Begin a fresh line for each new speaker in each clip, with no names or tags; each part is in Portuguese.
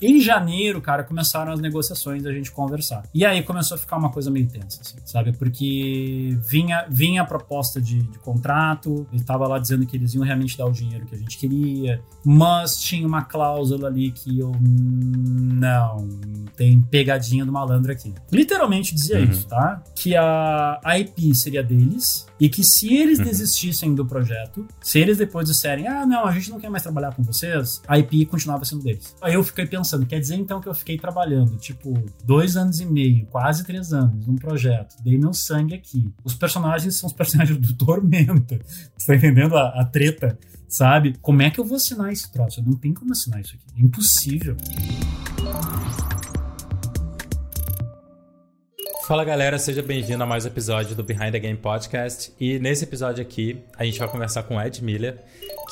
Em janeiro, cara, começaram as negociações da gente conversar. E aí começou a ficar uma coisa meio tensa, assim, sabe? Porque vinha, vinha a proposta de, de contrato, ele tava lá dizendo que eles iam realmente dar o dinheiro que a gente queria, mas tinha uma cláusula ali que eu não tem pegadinha do malandro aqui. Literalmente dizia uhum. isso, tá? Que a, a IP seria deles e que se eles uhum. desistissem do projeto, se eles depois disserem, ah, não, a gente não quer mais trabalhar com vocês, a IP continuava sendo deles. Aí eu fiquei pensando, quer dizer então que eu fiquei trabalhando, tipo, dois anos e meio, quase três anos, num projeto, dei meu sangue aqui. Os personagens são os personagens do Tormenta. Você tá entendendo a, a treta? Sabe? Como é que eu vou assinar esse troço? Não tem como assinar isso aqui. É impossível.
Fala galera, seja bem-vindo a mais um episódio do Behind the Game Podcast. E nesse episódio aqui, a gente vai conversar com o Ed Miller,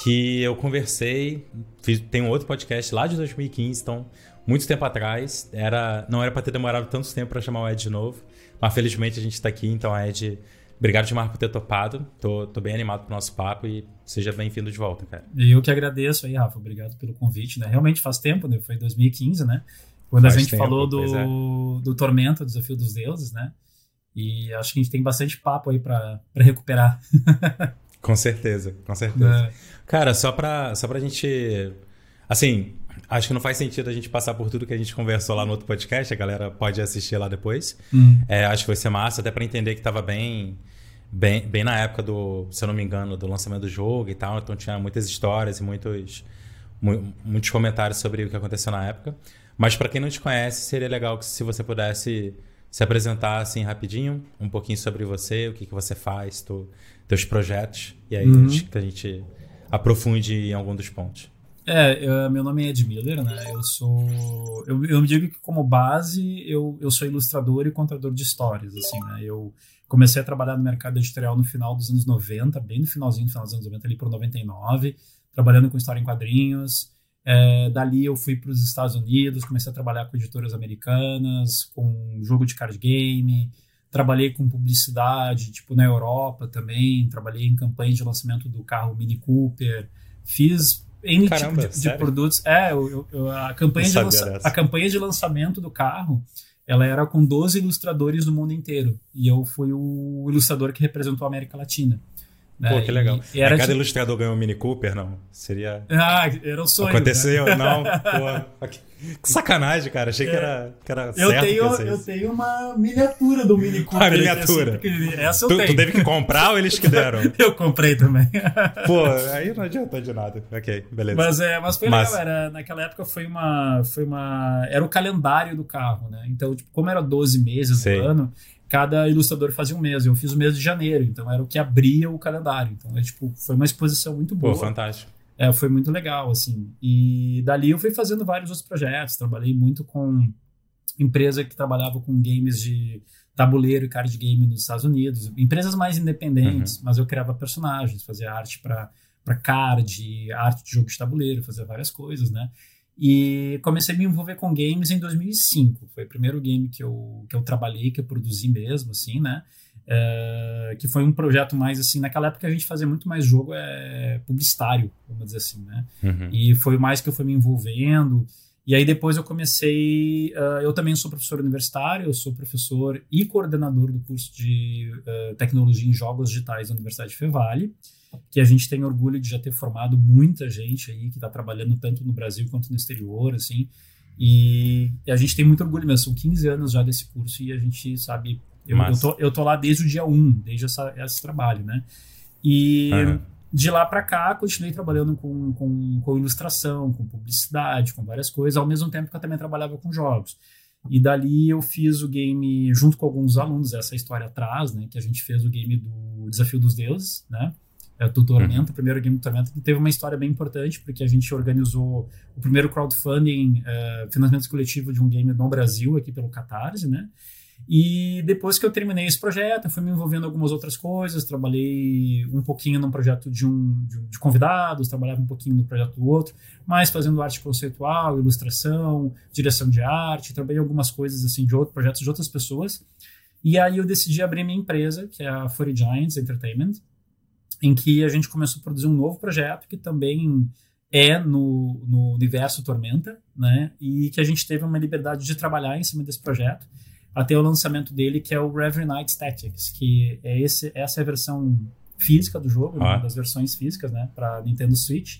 que eu conversei, fiz, tem um outro podcast lá de 2015, então muito tempo atrás. Era, não era para ter demorado tanto tempo para chamar o Ed de novo, mas felizmente a gente está aqui, então Ed, obrigado demais por ter topado. Tô, tô bem animado pro nosso papo e seja bem-vindo de volta, cara.
Eu que agradeço aí, Rafa, obrigado pelo convite, né? Realmente faz tempo, né? Foi 2015, né? Quando Faz a gente tempo, falou do, é. do Tormento, Desafio dos Deuses, né? E acho que a gente tem bastante papo aí para recuperar.
com certeza, com certeza. É. Cara, só pra, só pra gente. Assim, acho que não faz sentido a gente passar por tudo que a gente conversou lá no outro podcast, a galera pode assistir lá depois. Hum. É, acho que vai ser massa, até para entender que tava bem, bem, bem na época do, se eu não me engano, do lançamento do jogo e tal. Então tinha muitas histórias e muitos, muitos comentários sobre o que aconteceu na época. Mas para quem não te conhece, seria legal que se você pudesse se apresentar assim rapidinho, um pouquinho sobre você, o que, que você faz, tu, teus projetos, e aí uhum. a gente aprofunde em algum dos pontos.
É, eu, meu nome é Ed Miller, né? Eu sou. Eu, eu me digo que, como base, eu, eu sou ilustrador e contador de histórias, assim, né? Eu comecei a trabalhar no mercado editorial no final dos anos 90, bem no finalzinho do final dos anos 90, ali por 99, trabalhando com história em quadrinhos. É, dali eu fui para os Estados Unidos, comecei a trabalhar com editoras americanas, com jogo de card game, trabalhei com publicidade, tipo na Europa também, trabalhei em campanha de lançamento do carro Mini Cooper, fiz N Caramba, tipo de, de produtos. É, eu, eu, a, campanha de a campanha de lançamento do carro, ela era com 12 ilustradores do mundo inteiro, e eu fui o ilustrador que representou a América Latina.
Né? Pô, que legal. E, era cada ilustrador ganhou um Mini Cooper, não? Seria.
Ah, era um sonho.
Aconteceu, né? não? Pô, que sacanagem, cara. Achei é. que era, que era
eu
certo.
Tenho, eu tenho uma miniatura do Mini Cooper.
A miniatura. Essa eu tu, tenho. Tu teve que comprar ou eles que deram?
eu comprei também.
Pô, aí não adiantou de nada. Ok, beleza.
Mas, é, mas foi mas... legal. Era, naquela época foi uma, foi uma. Era o calendário do carro, né? Então, tipo, como era 12 meses Sei. do ano cada ilustrador fazia um mês. Eu fiz o mês de janeiro, então era o que abria o calendário. Então, é, tipo, foi uma exposição muito boa.
Pô, fantástico.
É, foi muito legal, assim. E dali eu fui fazendo vários outros projetos. Trabalhei muito com empresa que trabalhava com games de tabuleiro e card game nos Estados Unidos. Empresas mais independentes, uhum. mas eu criava personagens, fazia arte para card, arte de jogo de tabuleiro, fazia várias coisas, né? E comecei a me envolver com games em 2005. Foi o primeiro game que eu, que eu trabalhei, que eu produzi mesmo, assim, né? É, que foi um projeto mais assim, naquela época a gente fazia muito mais jogo é, publicitário, vamos dizer assim, né? Uhum. E foi mais que eu fui me envolvendo. E aí depois eu comecei. Uh, eu também sou professor universitário, eu sou professor e coordenador do curso de uh, tecnologia em jogos digitais da Universidade de Fevale que a gente tem orgulho de já ter formado muita gente aí que está trabalhando tanto no Brasil quanto no exterior, assim. E, a gente tem muito orgulho mesmo. São 15 anos já desse curso e a gente sabe. Eu, eu, tô, eu tô lá desde o dia 1, desde essa, esse trabalho, né? E uhum. de lá para cá, continuei trabalhando com, com, com ilustração, com publicidade, com várias coisas, ao mesmo tempo que eu também trabalhava com jogos. E dali eu fiz o game junto com alguns alunos, essa história atrás, né? Que a gente fez o game do Desafio dos Deuses, né? É, do Tormenta, uhum. o primeiro game do Tormenta, que teve uma história bem importante, porque a gente organizou o primeiro crowdfunding, uh, financiamento coletivo de um game no Brasil, aqui pelo Catarse, né? E depois que eu terminei esse projeto, eu fui me envolvendo em algumas outras coisas, trabalhei um pouquinho num projeto de, um, de, de convidados, trabalhava um pouquinho no projeto do outro, mas fazendo arte conceitual, ilustração, direção de arte, trabalhei algumas coisas assim de outros projetos de outras pessoas. E aí eu decidi abrir minha empresa, que é a Furry Giants Entertainment, em que a gente começou a produzir um novo projeto que também é no, no universo Tormenta, né? E que a gente teve uma liberdade de trabalhar em cima desse projeto até o lançamento dele, que é o Reverie Night Tactics, que é esse, essa é a versão física do jogo, ah. uma das versões físicas, né, para Nintendo Switch.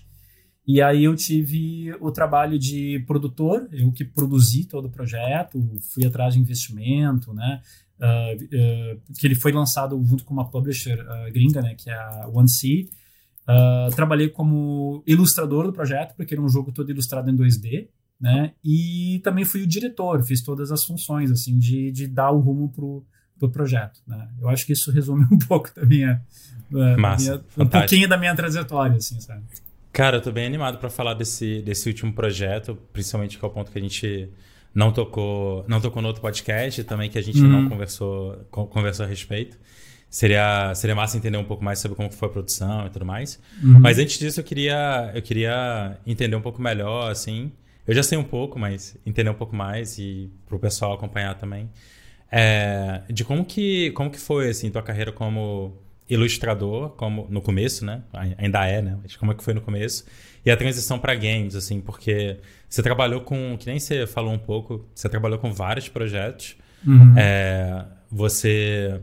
E aí eu tive o trabalho de produtor, eu que produzi todo o projeto, fui atrás de investimento, né, uh, que ele foi lançado junto com uma publisher uh, gringa, né, que é a One C. trabalhei como ilustrador do projeto, porque era um jogo todo ilustrado em 2D, né? E também fui o diretor, fiz todas as funções, assim, de, de dar o rumo pro, pro projeto, né? Eu acho que isso resume um pouco da minha, da
Massa,
minha um pouquinho da minha trajetória, assim, sabe?
Cara, eu tô bem animado para falar desse, desse último projeto, principalmente que é o ponto que a gente não tocou, não tocou no outro podcast, também que a gente não uhum. conversou, conversou a respeito. Seria, seria massa entender um pouco mais sobre como foi a produção e tudo mais. Uhum. Mas antes disso, eu queria, eu queria entender um pouco melhor, assim, eu já sei um pouco, mas entender um pouco mais e para o pessoal acompanhar também. É, de como que, como que foi assim, tua carreira como ilustrador, como no começo, né? Ainda é, né? Mas como é que foi no começo? E a transição para games, assim, porque você trabalhou com, que nem você falou um pouco, você trabalhou com vários projetos. Uhum. É, você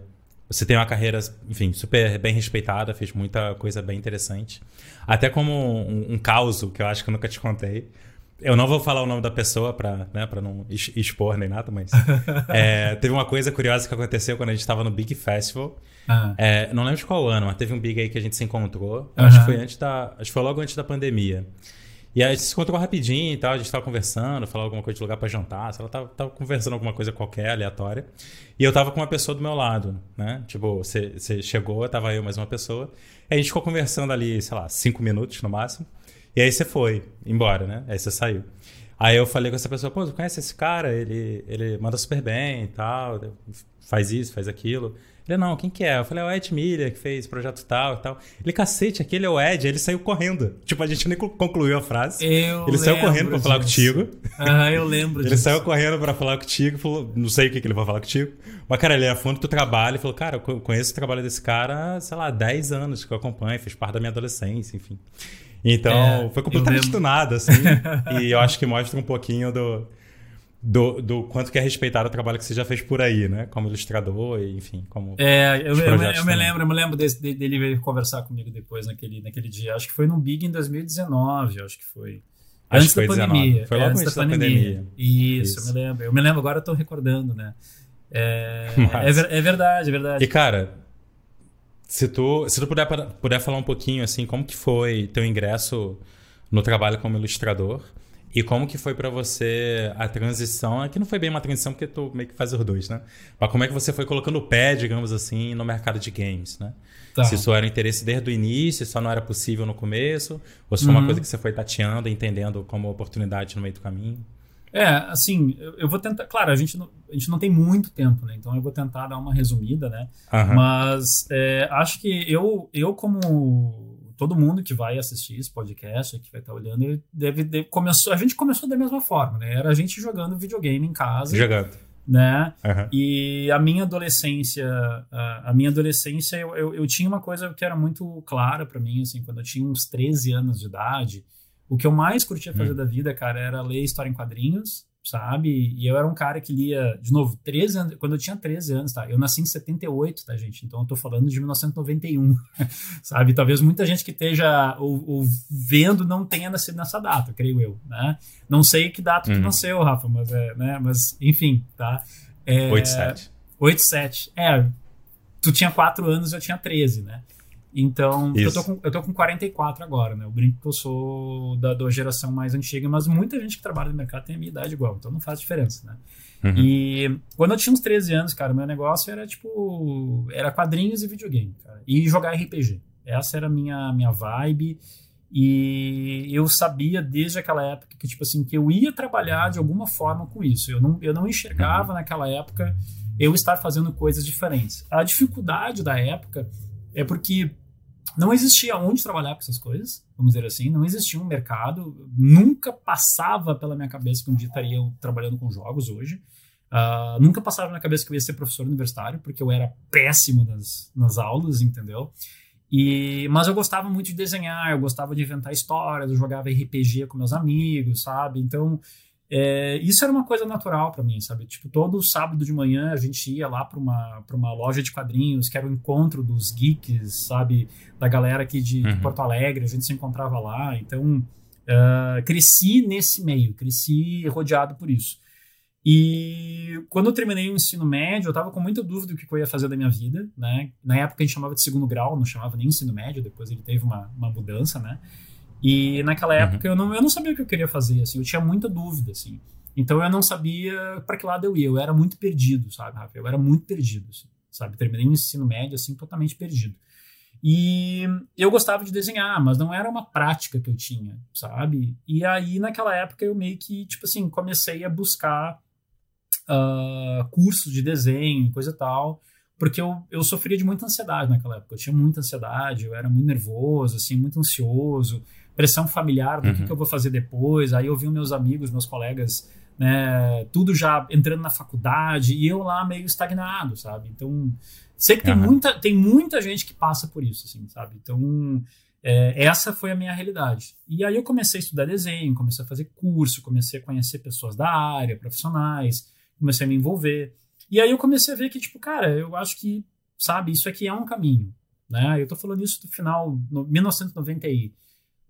você tem uma carreira, enfim, super bem respeitada, fez muita coisa bem interessante. Até como um, um caos que eu acho que eu nunca te contei. Eu não vou falar o nome da pessoa para né, pra não expor nem nada, mas. é, teve uma coisa curiosa que aconteceu quando a gente estava no Big Festival. Uhum. É, não lembro de qual ano, mas teve um Big aí que a gente se encontrou. Uhum. Acho que foi antes da. Acho que foi logo antes da pandemia. E aí a gente se encontrou rapidinho e tal, a gente tava conversando, falou alguma coisa de lugar para jantar, lá, tava, tava, conversando alguma coisa qualquer, aleatória. E eu tava com uma pessoa do meu lado, né? Tipo, você chegou, tava eu mais uma pessoa. E a gente ficou conversando ali, sei lá, cinco minutos no máximo. E aí você foi embora, né? Aí você saiu. Aí eu falei com essa pessoa, pô, você conhece esse cara? Ele, ele manda super bem e tal, faz isso, faz aquilo. Ele, não, quem que é? Eu falei, é o Ed Miller, que fez projeto tal e tal. Ele, cacete, aquele é o Ed. Ele saiu correndo. Tipo, a gente nem concluiu a frase.
Eu
ele saiu correndo pra falar contigo.
Ah, eu lembro
Ele saiu correndo pra falar contigo, falou, não sei o que, que ele vai falar contigo. Mas, cara, ele é fundo do trabalho e falou, cara, eu conheço o trabalho desse cara, sei lá, 10 anos que eu acompanho, fez parte da minha adolescência, enfim. Então, é, foi completamente do nada, assim. e eu acho que mostra um pouquinho do, do, do quanto que é respeitado o trabalho que você já fez por aí, né? Como ilustrador, e, enfim, como.
É, eu, eu, eu me lembro, eu me lembro desse, dele vir conversar comigo depois naquele, naquele dia. Acho que foi no Big em 2019, acho que foi.
Acho antes que foi da pandemia. Foi logo antes, antes da, da pandemia. pandemia.
Isso, Isso, eu me lembro. Eu me lembro, agora eu tô recordando, né? É, é, é, verdade, é verdade.
E, cara, se tu, se tu puder, puder falar um pouquinho, assim, como que foi teu ingresso no trabalho como ilustrador e como que foi para você a transição, é que não foi bem uma transição porque tu meio que faz os dois, né? Mas como é que você foi colocando o pé, digamos assim, no mercado de games, né? Tá. Se isso era um interesse desde o início, só não era possível no começo, ou se foi uhum. uma coisa que você foi tateando, entendendo como oportunidade no meio do caminho?
É, assim, eu, vou tentar. Claro, a gente, não, a gente não tem muito tempo, né? Então eu vou tentar dar uma resumida, né? Uhum. Mas é, acho que eu, eu, como todo mundo que vai assistir esse podcast, que vai estar olhando, deve, deve começou, a gente começou da mesma forma, né? Era a gente jogando videogame em casa.
Jogando.
Né? Uhum. E a minha adolescência, a, a minha adolescência, eu, eu, eu, tinha uma coisa que era muito clara para mim, assim, quando eu tinha uns 13 anos de idade, o que eu mais curtia fazer hum. da vida, cara, era ler história em quadrinhos, sabe? E eu era um cara que lia, de novo, 13 anos, quando eu tinha 13 anos, tá? Eu nasci em 78, tá, gente? Então eu tô falando de 1991, sabe? Talvez muita gente que esteja ou, ou, vendo não tenha nascido nessa data, creio eu, né? Não sei que data uhum. tu nasceu, Rafa, mas, é, né? mas enfim, tá?
É, 87.
87. É, tu tinha 4 anos, eu tinha 13, né? Então, eu tô, com, eu tô com 44 agora, né? Eu brinco que eu sou da, da geração mais antiga, mas muita gente que trabalha no mercado tem a minha idade igual, então não faz diferença, né? Uhum. E quando eu tinha uns 13 anos, cara, meu negócio era tipo. Era quadrinhos e videogame, cara. E jogar RPG. Essa era a minha, minha vibe. E eu sabia desde aquela época que, tipo assim, que eu ia trabalhar de alguma forma com isso. Eu não, eu não enxergava uhum. naquela época eu estar fazendo coisas diferentes. A dificuldade da época é porque não existia onde trabalhar com essas coisas, vamos dizer assim, não existia um mercado, nunca passava pela minha cabeça que um dia estaria trabalhando com jogos hoje, uh, nunca passava na minha cabeça que eu ia ser professor universitário, porque eu era péssimo nas, nas aulas, entendeu? E, mas eu gostava muito de desenhar, eu gostava de inventar histórias, eu jogava RPG com meus amigos, sabe? Então, é, isso era uma coisa natural para mim, sabe? Tipo, todo sábado de manhã a gente ia lá para uma, uma loja de quadrinhos, que era o encontro dos geeks, sabe? Da galera aqui de, uhum. de Porto Alegre, a gente se encontrava lá. Então, uh, cresci nesse meio, cresci rodeado por isso. E quando eu terminei o ensino médio, eu estava com muita dúvida do que eu ia fazer da minha vida, né? Na época a gente chamava de segundo grau, não chamava nem ensino médio, depois ele teve uma, uma mudança, né? E naquela uhum. época uhum. eu, não, eu não sabia o que eu queria fazer, assim, eu tinha muita dúvida, assim. Então eu não sabia para que lado eu ia, eu era muito perdido, sabe, Rafa? Eu era muito perdido, assim, sabe? Terminei o ensino médio, assim, totalmente perdido. E eu gostava de desenhar, mas não era uma prática que eu tinha, sabe? E aí, naquela época, eu meio que, tipo assim, comecei a buscar uh, cursos de desenho, coisa e tal, porque eu, eu sofria de muita ansiedade naquela época. Eu tinha muita ansiedade, eu era muito nervoso, assim, muito ansioso, pressão familiar do uhum. que, que, eu vou fazer depois. Aí eu vi meus amigos, meus colegas, né, tudo já entrando na faculdade e eu lá meio estagnado, sabe? Então, sei que tem, uhum. muita, tem muita gente que passa por isso, assim, sabe? Então, é, essa foi a minha realidade. E aí eu comecei a estudar desenho, comecei a fazer curso, comecei a conhecer pessoas da área, profissionais, comecei a me envolver. E aí eu comecei a ver que, tipo, cara, eu acho que, sabe, isso aqui é um caminho. Né? Eu tô falando isso do final, no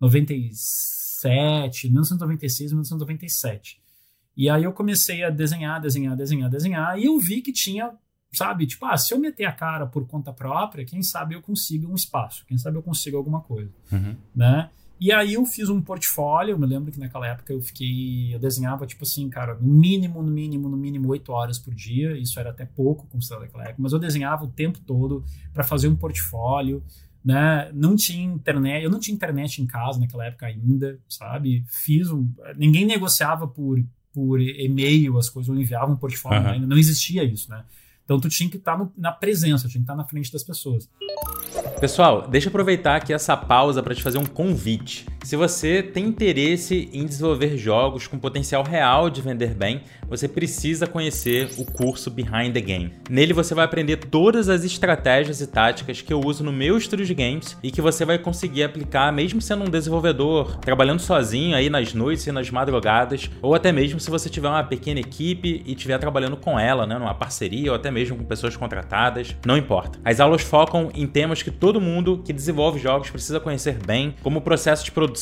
1997, 1996, 1997. E aí eu comecei a desenhar, desenhar, desenhar, desenhar, e eu vi que tinha, sabe, tipo, ah, se eu meter a cara por conta própria, quem sabe eu consigo um espaço, quem sabe eu consigo alguma coisa,
uhum.
né? E aí eu fiz um portfólio, eu me lembro que naquela época eu fiquei, eu desenhava tipo assim, cara, no mínimo, no mínimo, no mínimo oito horas por dia, isso era até pouco considerado naquela época, mas eu desenhava o tempo todo para fazer um portfólio, né? Não tinha internet, eu não tinha internet em casa naquela época ainda, sabe? Fiz um, ninguém negociava por por e-mail as coisas, eu enviava um portfólio, uhum. ainda não existia isso, né? Então tu tinha que estar tá na presença, tinha que estar tá na frente das pessoas.
Pessoal, deixa eu aproveitar aqui essa pausa para te fazer um convite. Se você tem interesse em desenvolver jogos com potencial real de vender bem, você precisa conhecer o curso Behind the Game. Nele você vai aprender todas as estratégias e táticas que eu uso no meu estúdio de games e que você vai conseguir aplicar mesmo sendo um desenvolvedor, trabalhando sozinho aí nas noites e nas madrugadas, ou até mesmo se você tiver uma pequena equipe e estiver trabalhando com ela, né, numa parceria ou até mesmo com pessoas contratadas, não importa. As aulas focam em temas que todo mundo que desenvolve jogos precisa conhecer bem, como o processo de produção,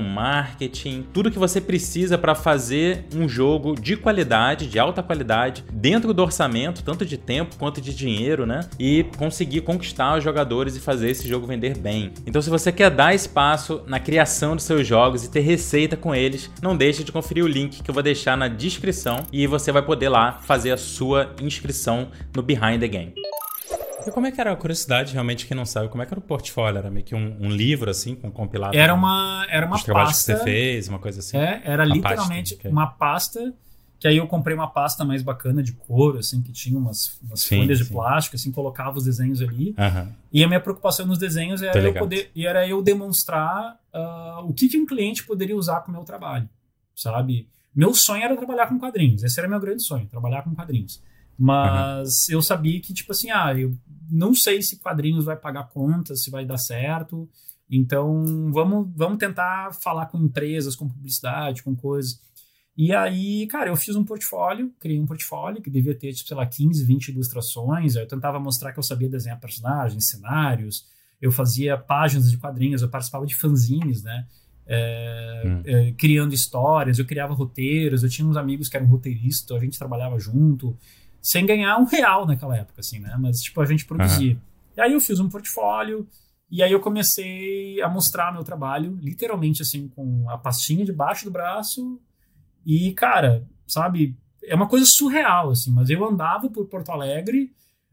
marketing, tudo que você precisa para fazer um jogo de qualidade, de alta qualidade, dentro do orçamento, tanto de tempo quanto de dinheiro, né? E conseguir conquistar os jogadores e fazer esse jogo vender bem. Então, se você quer dar espaço na criação dos seus jogos e ter receita com eles, não deixe de conferir o link que eu vou deixar na descrição e você vai poder lá fazer a sua inscrição no Behind the Game. E como é que era a curiosidade, realmente, quem não sabe, como é que era o portfólio? Era meio que um, um livro, assim, com um compilado?
Era uma, era uma
pasta. que você fez, uma coisa assim?
É, era literalmente pasta, uma pasta, que aí eu comprei uma pasta mais bacana de couro, assim, que tinha umas, umas sim, folhas sim. de plástico, assim, colocava os desenhos ali.
Uhum.
E a minha preocupação nos desenhos era, eu poder, e era eu demonstrar uh, o que, que um cliente poderia usar com o meu trabalho, sabe? Meu sonho era trabalhar com quadrinhos, esse era meu grande sonho, trabalhar com quadrinhos. Mas uhum. eu sabia que, tipo assim, ah, eu não sei se quadrinhos vai pagar contas, se vai dar certo. Então, vamos, vamos tentar falar com empresas, com publicidade, com coisas. E aí, cara, eu fiz um portfólio, criei um portfólio que devia ter, tipo, sei lá, 15, 20 ilustrações. Eu tentava mostrar que eu sabia desenhar personagens, cenários. Eu fazia páginas de quadrinhos, eu participava de fanzines, né? É, hum. é, criando histórias, eu criava roteiros. Eu tinha uns amigos que eram roteiristas, a gente trabalhava junto sem ganhar um real naquela época, assim, né? Mas, tipo, a gente produzia. Uhum. E aí eu fiz um portfólio, e aí eu comecei a mostrar meu trabalho, literalmente, assim, com a pastinha debaixo do braço. E, cara, sabe, é uma coisa surreal, assim, mas eu andava por Porto Alegre,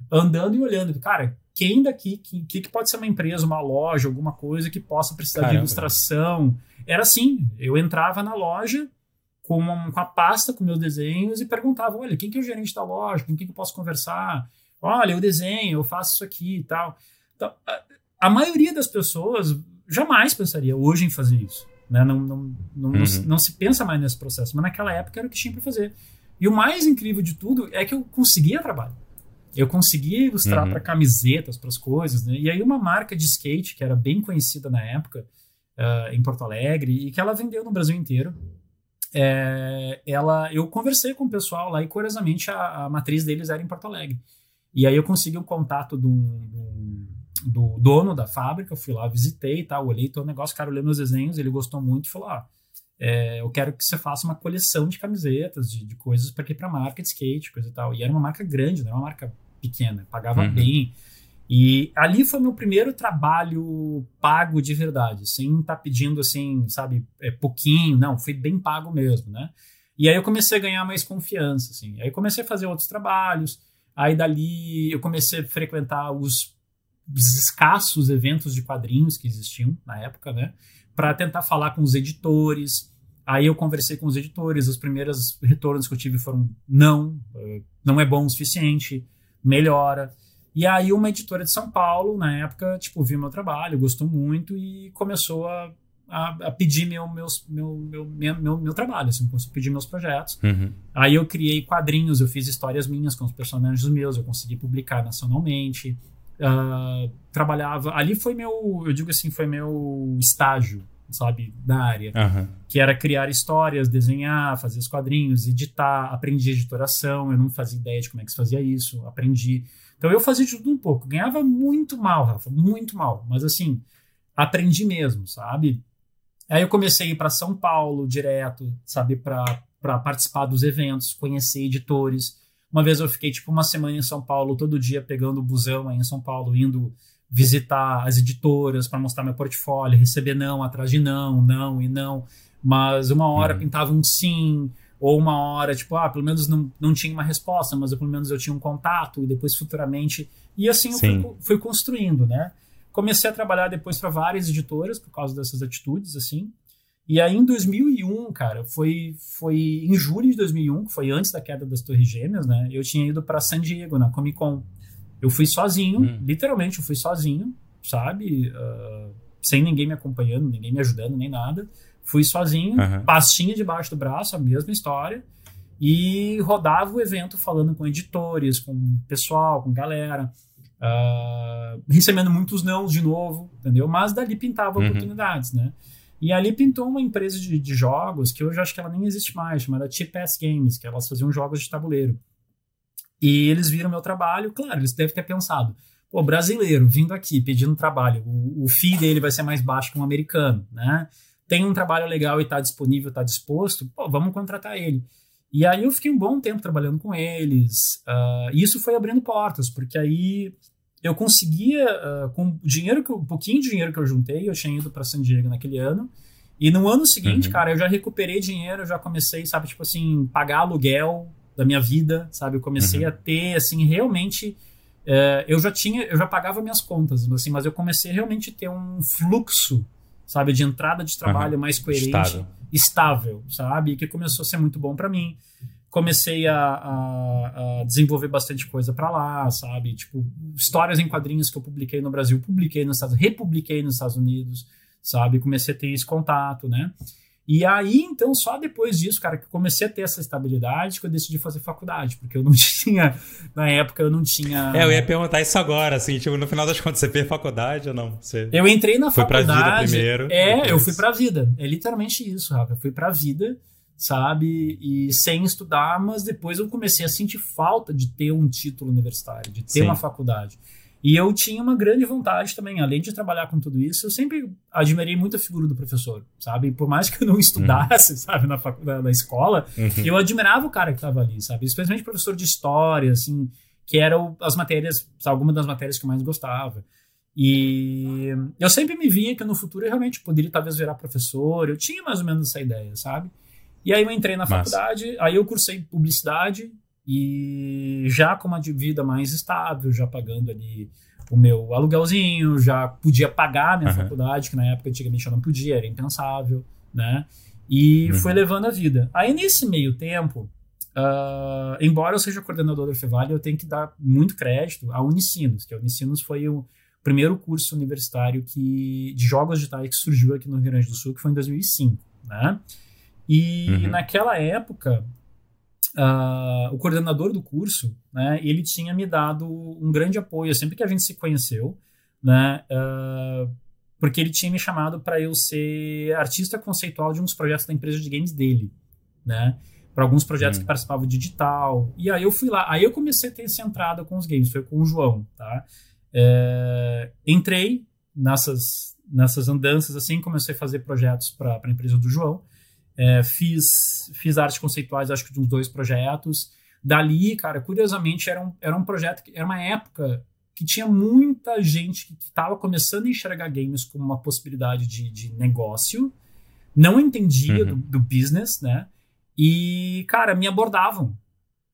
andando e olhando. Cara, quem daqui, que, que pode ser uma empresa, uma loja, alguma coisa que possa precisar Caramba. de ilustração? Era assim, eu entrava na loja, com, uma, com a pasta com meus desenhos e perguntava: olha, quem que é o gerente da loja? Com quem que eu posso conversar? Olha, eu desenho, eu faço isso aqui e tal. Então, a, a, maioria das pessoas jamais pensaria hoje em fazer isso. Né? Não, não, não, uhum. não, não, se pensa mais nesse processo, mas naquela época era o que tinha para fazer. E o mais incrível de tudo é que eu conseguia trabalho. eu conseguia ilustrar uhum. para camisetas, para as coisas, né? E aí uma marca de skate que era bem conhecida na época, uh, em Porto Alegre, e que ela vendeu no Brasil inteiro, é, ela, eu conversei com o pessoal lá e, curiosamente, a, a, matriz deles era em Porto Alegre. E aí eu consegui o um contato do, do, do, dono da fábrica, eu fui lá, visitei e tal, olhei todo o negócio, cara, olhei meus desenhos, ele gostou muito e falou, ah, é, eu quero que você faça uma coleção de camisetas, de, de coisas para ir para marca de skate, coisa e tal. E era uma marca grande, não era uma marca pequena, pagava uhum. bem. E ali foi meu primeiro trabalho pago de verdade, sem estar tá pedindo assim, sabe, é, pouquinho, não, foi bem pago mesmo, né? E aí eu comecei a ganhar mais confiança, assim. Aí comecei a fazer outros trabalhos, aí dali eu comecei a frequentar os, os escassos eventos de quadrinhos que existiam na época, né? Para tentar falar com os editores. Aí eu conversei com os editores, os primeiros retornos que eu tive foram não, eh, não é bom o suficiente, melhora. E aí uma editora de São Paulo, na época, tipo, viu meu trabalho, gostou muito e começou a, a, a pedir meu, meus, meu, meu, meu, meu, meu trabalho, assim, começou a pedir meus projetos.
Uhum.
Aí eu criei quadrinhos, eu fiz histórias minhas com os personagens meus, eu consegui publicar nacionalmente. Uh, trabalhava. Ali foi meu, eu digo assim, foi meu estágio, sabe, da área.
Uhum.
Que era criar histórias, desenhar, fazer os quadrinhos, editar, aprendi editoração, eu não fazia ideia de como é que se fazia isso, aprendi. Então eu fazia de tudo um pouco. Ganhava muito mal, Rafa, muito mal. Mas assim, aprendi mesmo, sabe? Aí eu comecei a ir para São Paulo direto, sabe, para participar dos eventos, conhecer editores. Uma vez eu fiquei tipo uma semana em São Paulo, todo dia pegando o busão aí em São Paulo, indo visitar as editoras para mostrar meu portfólio, receber não atrás de não, não e não. Mas uma hora uhum. pintava um sim, ou uma hora, tipo, ah, pelo menos não, não tinha uma resposta, mas eu, pelo menos eu tinha um contato e depois futuramente. E assim eu fui, fui, construindo, né? Comecei a trabalhar depois para várias editoras por causa dessas atitudes, assim. E aí em 2001, cara, foi, foi em julho de 2001, que foi antes da queda das Torres Gêmeas, né? Eu tinha ido para San Diego, na Comic Con. Eu fui sozinho, hum. literalmente eu fui sozinho, sabe? Uh, sem ninguém me acompanhando, ninguém me ajudando, nem nada. Fui sozinho, uhum. pastinha debaixo do braço, a mesma história. E rodava o evento falando com editores, com pessoal, com galera. Uh, recebendo muitos não de novo, entendeu? Mas dali pintava uhum. oportunidades, né? E ali pintou uma empresa de, de, jogos que hoje acho que ela nem existe mais, chamada Chip Ass Games, que elas faziam jogos de tabuleiro. E eles viram meu trabalho, claro, eles devem ter pensado, pô, brasileiro vindo aqui pedindo trabalho, o, o fee dele vai ser mais baixo que um americano, né? tem um trabalho legal e está disponível, está disposto, pô, vamos contratar ele. E aí eu fiquei um bom tempo trabalhando com eles. Uh, e isso foi abrindo portas, porque aí eu conseguia, uh, com dinheiro que um pouquinho de dinheiro que eu juntei, eu tinha ido para San Diego naquele ano. E no ano seguinte, uhum. cara, eu já recuperei dinheiro, eu já comecei, sabe, tipo assim, pagar aluguel da minha vida, sabe? Eu comecei uhum. a ter, assim, realmente. Uh, eu já tinha, eu já pagava minhas contas, assim, mas eu comecei a realmente ter um fluxo sabe? De entrada de trabalho uhum. mais coerente, estável. estável, sabe? Que começou a ser muito bom para mim. Comecei a, a, a, desenvolver bastante coisa para lá, sabe? Tipo, histórias em quadrinhos que eu publiquei no Brasil, publiquei nos Estados republiquei nos Estados Unidos, sabe? Comecei a ter esse contato, né? E aí, então, só depois disso, cara, que eu comecei a ter essa estabilidade, que eu decidi fazer faculdade, porque eu não tinha, na época, eu não tinha.
É, eu ia perguntar isso agora, assim, tipo, no final das contas, você fez faculdade ou não? Você
eu entrei na
foi
faculdade.
Foi pra vida primeiro.
É, depois... eu fui pra vida. É literalmente isso, Rafa. Eu fui pra vida, sabe? E sem estudar, mas depois eu comecei a sentir falta de ter um título universitário, de ter Sim. uma faculdade. E eu tinha uma grande vontade também, além de trabalhar com tudo isso, eu sempre admirei muito a figura do professor, sabe? Por mais que eu não estudasse, uhum. sabe, na, na, na escola, uhum. eu admirava o cara que estava ali, sabe? Especialmente professor de história, assim, que eram as matérias, algumas das matérias que eu mais gostava. E eu sempre me via que no futuro eu realmente poderia talvez virar professor, eu tinha mais ou menos essa ideia, sabe? E aí eu entrei na Massa. faculdade, aí eu cursei publicidade, e já com uma vida mais estável, já pagando ali o meu aluguelzinho, já podia pagar a minha uhum. faculdade, que na época antigamente eu não podia, era impensável, né? E uhum. foi levando a vida. Aí nesse meio tempo, uh, embora eu seja coordenador da Fevale, eu tenho que dar muito crédito à Unicinos, que a Unicinos foi o primeiro curso universitário que, de jogos digitais que surgiu aqui no Rio Grande do Sul, que foi em 2005, né? E uhum. naquela época, uh, o coordenador do curso, né, ele tinha me dado um grande apoio sempre que a gente se conheceu, né, uh, porque ele tinha me chamado para eu ser artista conceitual de uns projetos da empresa de games dele, né, para alguns projetos hum. que participavam de digital. E aí eu fui lá, aí eu comecei a ter essa entrada com os games, foi com o João, tá? É, entrei nessas nessas andanças assim, comecei a fazer projetos para a empresa do João. É, fiz, fiz artes conceituais, acho que de uns dois projetos. Dali, cara, curiosamente, era um, era um projeto, que, era uma época que tinha muita gente que estava começando a enxergar games como uma possibilidade de, de negócio, não entendia uhum. do, do, business, né? E, cara, me abordavam.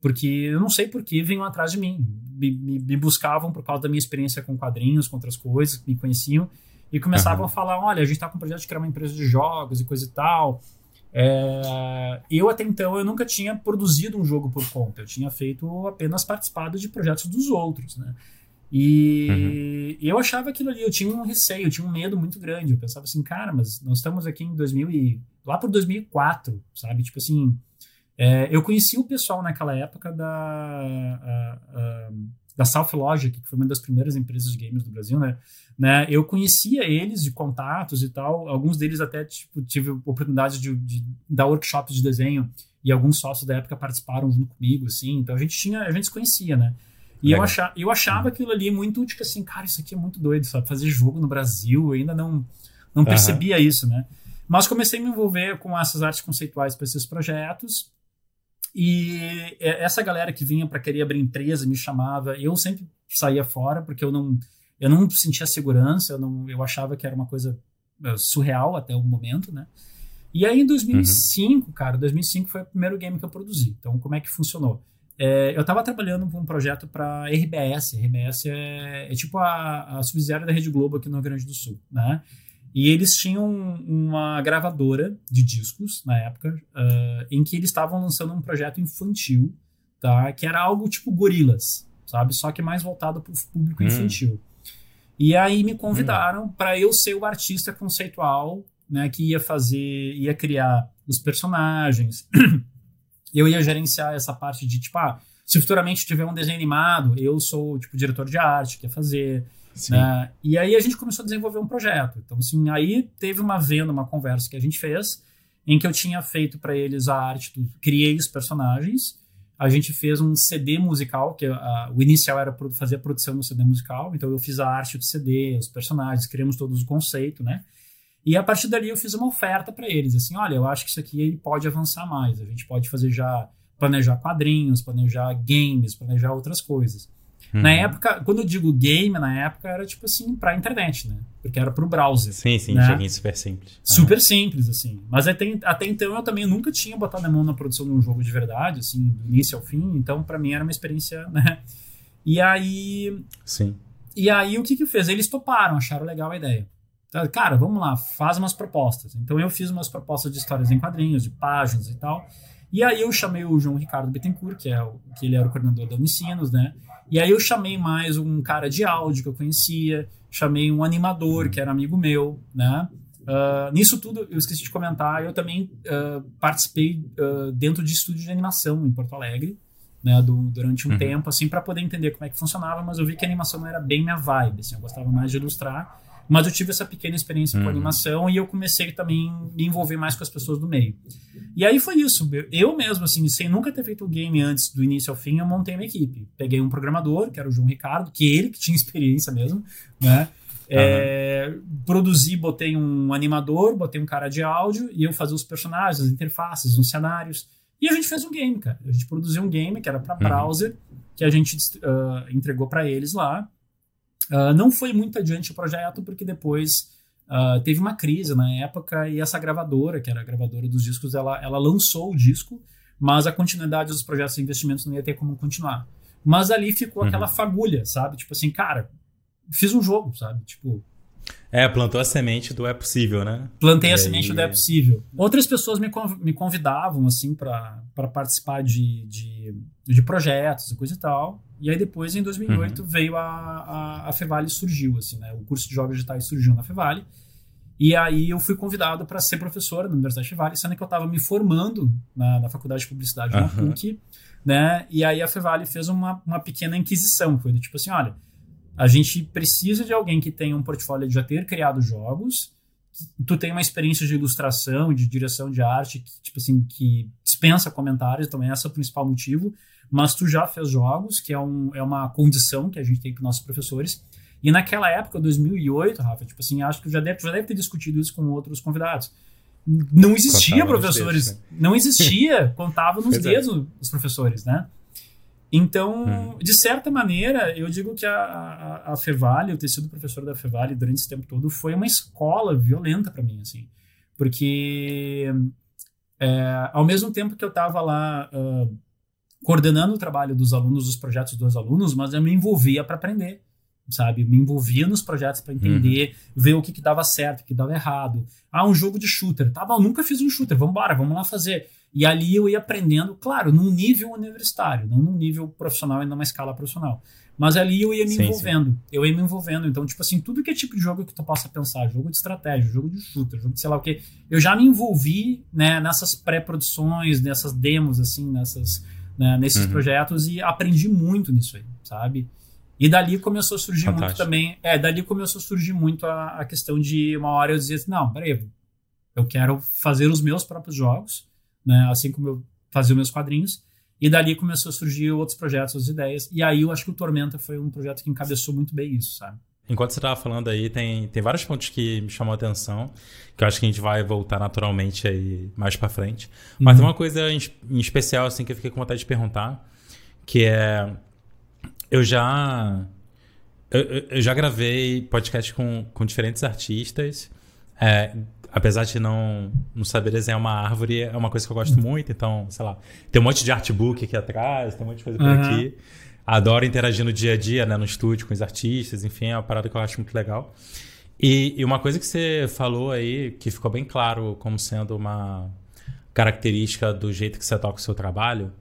Porque eu não sei por que vinham atrás de mim. Me, me, me, buscavam por causa da minha experiência com quadrinhos, com outras coisas, me conheciam. E começavam uhum. a falar: olha, a gente está com um projeto de criar uma empresa de jogos e coisa e tal. É, eu até então eu nunca tinha produzido um jogo por conta, eu tinha feito apenas participado de projetos dos outros, né? E uhum. eu achava aquilo ali, eu tinha um receio, eu tinha um medo muito grande. Eu pensava assim, cara, mas nós estamos aqui em 2000 e lá por 2004, sabe? Tipo assim, é, eu conheci o pessoal naquela época da a, a, da South Logic, que foi uma das primeiras empresas de games do Brasil, né? né? Eu conhecia eles de contatos e tal, alguns deles até tipo, tive oportunidade de, de dar workshop de desenho e alguns sócios da época participaram junto comigo, assim, então a gente tinha, a gente se conhecia, né? E eu achava, eu achava aquilo ali muito, tipo assim, cara, isso aqui é muito doido, sabe? Fazer jogo no Brasil, eu ainda não, não percebia uhum. isso, né? Mas comecei a me envolver com essas artes conceituais para esses projetos. E essa galera que vinha para querer abrir empresa me chamava, eu sempre saía fora porque eu não eu não sentia segurança, eu não eu achava que era uma coisa eh, surreal até o momento, né? E aí em 2005, uhum. cara, 2005 foi o primeiro game que eu produzi. Então como é que funcionou? É, eu estava trabalhando com um projeto para RBS. RBS é, é tipo a, a subsidiária da Rede Globo aqui no Rio Grande do Sul, né? E eles tinham uma gravadora de discos na época, uh, em que eles estavam lançando um projeto infantil, tá? Que era algo tipo Gorilas, sabe? Só que mais voltado para o público hum. infantil. E aí me convidaram hum. para eu ser o artista conceitual, né? Que ia fazer, ia criar os personagens. eu ia gerenciar essa parte de tipo, ah, se futuramente tiver um desenho animado, eu sou tipo diretor de arte, que ia fazer. Né? E aí a gente começou a desenvolver um projeto. Então, assim, aí teve uma venda, uma conversa que a gente fez, em que eu tinha feito para eles a arte, do, criei os personagens, a gente fez um CD musical, que a, o inicial era fazer a produção do CD musical, então eu fiz a arte do CD, os personagens, criamos todos o conceito, né? E a partir dali eu fiz uma oferta para eles, assim, olha, eu acho que isso aqui pode avançar mais, a gente pode fazer já planejar quadrinhos, planejar games, planejar outras coisas. Uhum. Na época, quando eu digo game, na época era tipo assim, pra internet, né? Porque era pro browser.
Sim, sim,
né?
joguinho super simples.
Super uhum. simples, assim. Mas até, até então eu também nunca tinha botado a mão na produção de um jogo de verdade, assim, do início ao fim. Então, para mim era uma experiência, né? E aí.
Sim.
E aí o que que fez? Eles toparam, acharam legal a ideia. Cara, vamos lá, faz umas propostas. Então eu fiz umas propostas de histórias em quadrinhos, de páginas e tal. E aí eu chamei o João Ricardo Bittencourt, que, é o, que ele era o coordenador da Unicinos, né? E aí eu chamei mais um cara de áudio que eu conhecia, chamei um animador que era amigo meu, né? Uh, nisso tudo, eu esqueci de comentar, eu também uh, participei uh, dentro de estúdio de animação em Porto Alegre, né, do, durante um uhum. tempo, assim, para poder entender como é que funcionava, mas eu vi que a animação não era bem minha vibe, assim, eu gostava mais de ilustrar, mas eu tive essa pequena experiência uhum. com animação e eu comecei também a me envolver mais com as pessoas do meio. E aí foi isso. Eu mesmo, assim, sem nunca ter feito o game antes do início ao fim, eu montei uma equipe. Peguei um programador, que era o João Ricardo, que ele que tinha experiência mesmo, né? É, produzi, botei um animador, botei um cara de áudio e eu fazia os personagens, as interfaces, os cenários. E a gente fez um game, cara. A gente produziu um game que era para uhum. browser, que a gente uh, entregou para eles lá. Uh, não foi muito adiante o projeto, porque depois Uh, teve uma crise na época e essa gravadora, que era a gravadora dos discos, ela, ela lançou o disco, mas a continuidade dos projetos de investimentos não ia ter como continuar. Mas ali ficou uhum. aquela fagulha, sabe? Tipo assim, cara, fiz um jogo, sabe? Tipo.
É, plantou a semente do é possível, né?
Plantei e a aí... semente do é possível. Outras pessoas me, me convidavam, assim, para participar de, de, de, projetos e coisa e tal. E aí depois, em 2008, uhum. veio a, a, a Fevale surgiu, assim, né? O curso de jogos digitais surgiu na Fevale. E aí eu fui convidado para ser professor na Universidade Vale, sendo que eu estava me formando na, na, Faculdade de Publicidade uhum. na PUC, né? E aí a Fevale fez uma, uma pequena inquisição, foi do tipo assim, olha, a gente precisa de alguém que tenha um portfólio de já ter criado jogos, tu tem uma experiência de ilustração, de direção de arte, que, tipo assim, que dispensa comentários, também esse é o principal motivo, mas tu já fez jogos, que é, um, é uma condição que a gente tem para nossos professores, e naquela época, 2008, Rafa, tipo assim, acho que já deve, já deve ter discutido isso com outros convidados. Não existia contava professores, dedos, né? não existia, contava nos dedos os professores, né? Então, hum. de certa maneira, eu digo que a, a, a Fevale, eu ter sido professor da Fevale durante esse tempo todo, foi uma escola violenta para mim, assim. Porque, é, ao mesmo tempo que eu estava lá uh, coordenando o trabalho dos alunos, dos projetos dos alunos, mas eu me envolvia para aprender sabe? Me envolvia nos projetos para entender, uhum. ver o que, que dava certo, o que dava errado. Ah, um jogo de shooter. Tá bom, nunca fiz um shooter, vamos embora, vamos lá fazer. E ali eu ia aprendendo, claro, num nível universitário, não num nível profissional e numa escala profissional. Mas ali eu ia me sim, envolvendo, sim. eu ia me envolvendo. Então, tipo assim, tudo que é tipo de jogo que tu possa pensar, jogo de estratégia, jogo de shooter, jogo de sei lá o que, eu já me envolvi né, nessas pré-produções, nessas demos, assim, nessas, né, nesses uhum. projetos e aprendi muito nisso aí, sabe? E dali começou a surgir Fantástico. muito também. É, dali começou a surgir muito a, a questão de uma hora eu dizer assim, não, peraí, eu quero fazer os meus próprios jogos, né? Assim como eu fazia os meus quadrinhos. E dali começou a surgir outros projetos, outras ideias. E aí eu acho que o Tormenta foi um projeto que encabeçou muito bem isso, sabe?
Enquanto você estava falando aí, tem, tem vários pontos que me chamam a atenção, que eu acho que a gente vai voltar naturalmente aí mais para frente. Mas uhum. tem uma coisa em, em especial, assim, que eu fiquei com vontade de perguntar, que é eu já. Eu, eu, já gravei podcast com, com diferentes artistas. É, apesar de não, não saber desenhar uma árvore, é uma coisa que eu gosto muito. Então, sei lá, tem um monte de artbook aqui atrás, tem um monte de coisa por uhum. aqui. Adoro interagir no dia a dia, né, no estúdio com os artistas, enfim, é uma parada que eu acho muito legal. E, e uma coisa que você falou aí, que ficou bem claro como sendo uma característica do jeito que você toca o seu trabalho,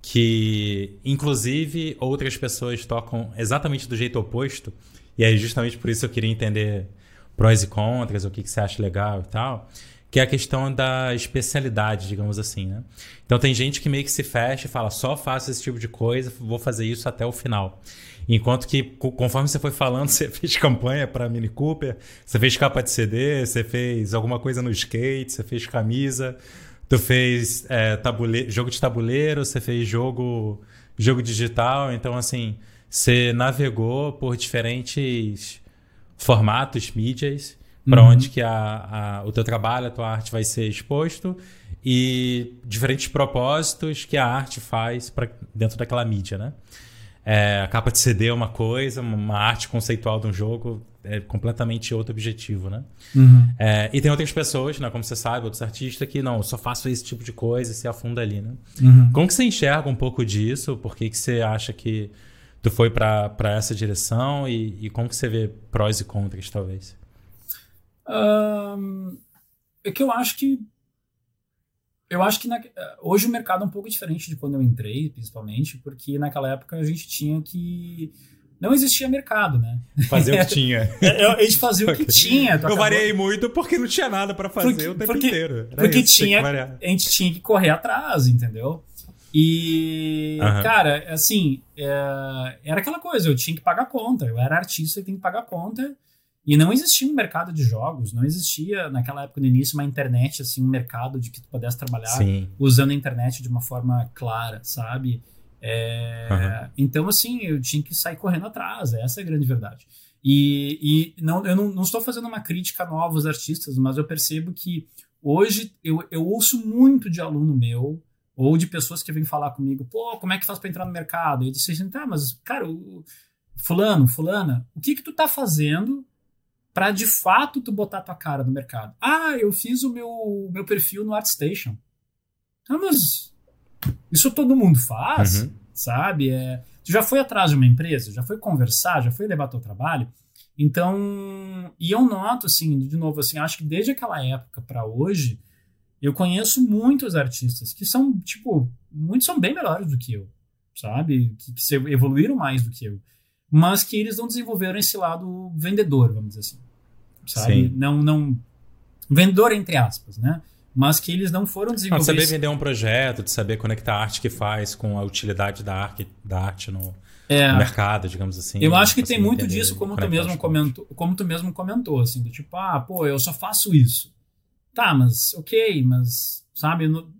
que inclusive outras pessoas tocam exatamente do jeito oposto. E aí justamente por isso eu queria entender prós e contras, o que, que você acha legal e tal, que é a questão da especialidade, digamos assim, né? Então tem gente que meio que se fecha e fala, só faço esse tipo de coisa, vou fazer isso até o final. Enquanto que, conforme você foi falando, você fez campanha para Mini Cooper, você fez capa de CD, você fez alguma coisa no skate, você fez camisa, Tu fez é, tabule... jogo de tabuleiro, você fez jogo, jogo digital, então assim, você navegou por diferentes formatos, mídias, para uhum. onde que a, a, o teu trabalho, a tua arte vai ser exposto e diferentes propósitos que a arte faz para dentro daquela mídia, né? É, a capa de CD é uma coisa, uma arte conceitual de um jogo é completamente outro objetivo, né? Uhum. É, e tem outras pessoas, né, como você sabe, outros artistas que não, só faço esse tipo de coisa e se afunda ali, né? Uhum. Como que você enxerga um pouco disso? Por que, que você acha que tu foi para essa direção e, e, como que você vê prós e contras, talvez?
Um, é que eu acho que eu acho que na, hoje o mercado é um pouco diferente de quando eu entrei, principalmente, porque naquela época a gente tinha que. Não existia mercado, né?
Fazer o que tinha.
É, a gente fazia o que tinha.
Eu acabou... variei muito porque não tinha nada para fazer porque, o tempo
porque,
inteiro.
Era porque tinha, a gente tinha que correr atrás, entendeu? E, uhum. cara, assim, é, era aquela coisa, eu tinha que pagar conta. Eu era artista e tinha que pagar conta. E não existia um mercado de jogos, não existia naquela época no início uma internet, assim, um mercado de que tu pudesse trabalhar Sim. usando a internet de uma forma clara, sabe? É, uhum. Então, assim, eu tinha que sair correndo atrás, essa é a grande verdade. E, e não, eu não, não, estou fazendo uma crítica a novos artistas, mas eu percebo que hoje eu, eu ouço muito de aluno meu, ou de pessoas que vêm falar comigo, pô, como é que faz para entrar no mercado? E eu disse assim, tá, mas, cara, o, fulano, fulana, o que que tu tá fazendo para de fato tu botar tua cara no mercado. Ah, eu fiz o meu, meu perfil no ArtStation. Ah, mas isso todo mundo faz, uhum. sabe? É, tu já foi atrás de uma empresa, já foi conversar, já foi levar teu trabalho. Então, e eu noto assim, de novo assim, acho que desde aquela época para hoje, eu conheço muitos artistas que são, tipo, muitos são bem melhores do que eu, sabe? Que, que evoluíram mais do que eu mas que eles não desenvolveram esse lado vendedor, vamos dizer assim. Sabe? Sim. Não, não, vendedor entre aspas, né? Mas que eles não foram desenvolvidos.
Não, de saber vender um projeto, de saber conectar a arte que faz com a utilidade da arte, da arte no, é, no mercado, digamos assim.
Eu acho que tem muito disso, como tu mesmo comentou, como tu mesmo comentou, assim, do tipo, ah, pô, eu só faço isso. Tá, mas ok, mas sabe, no,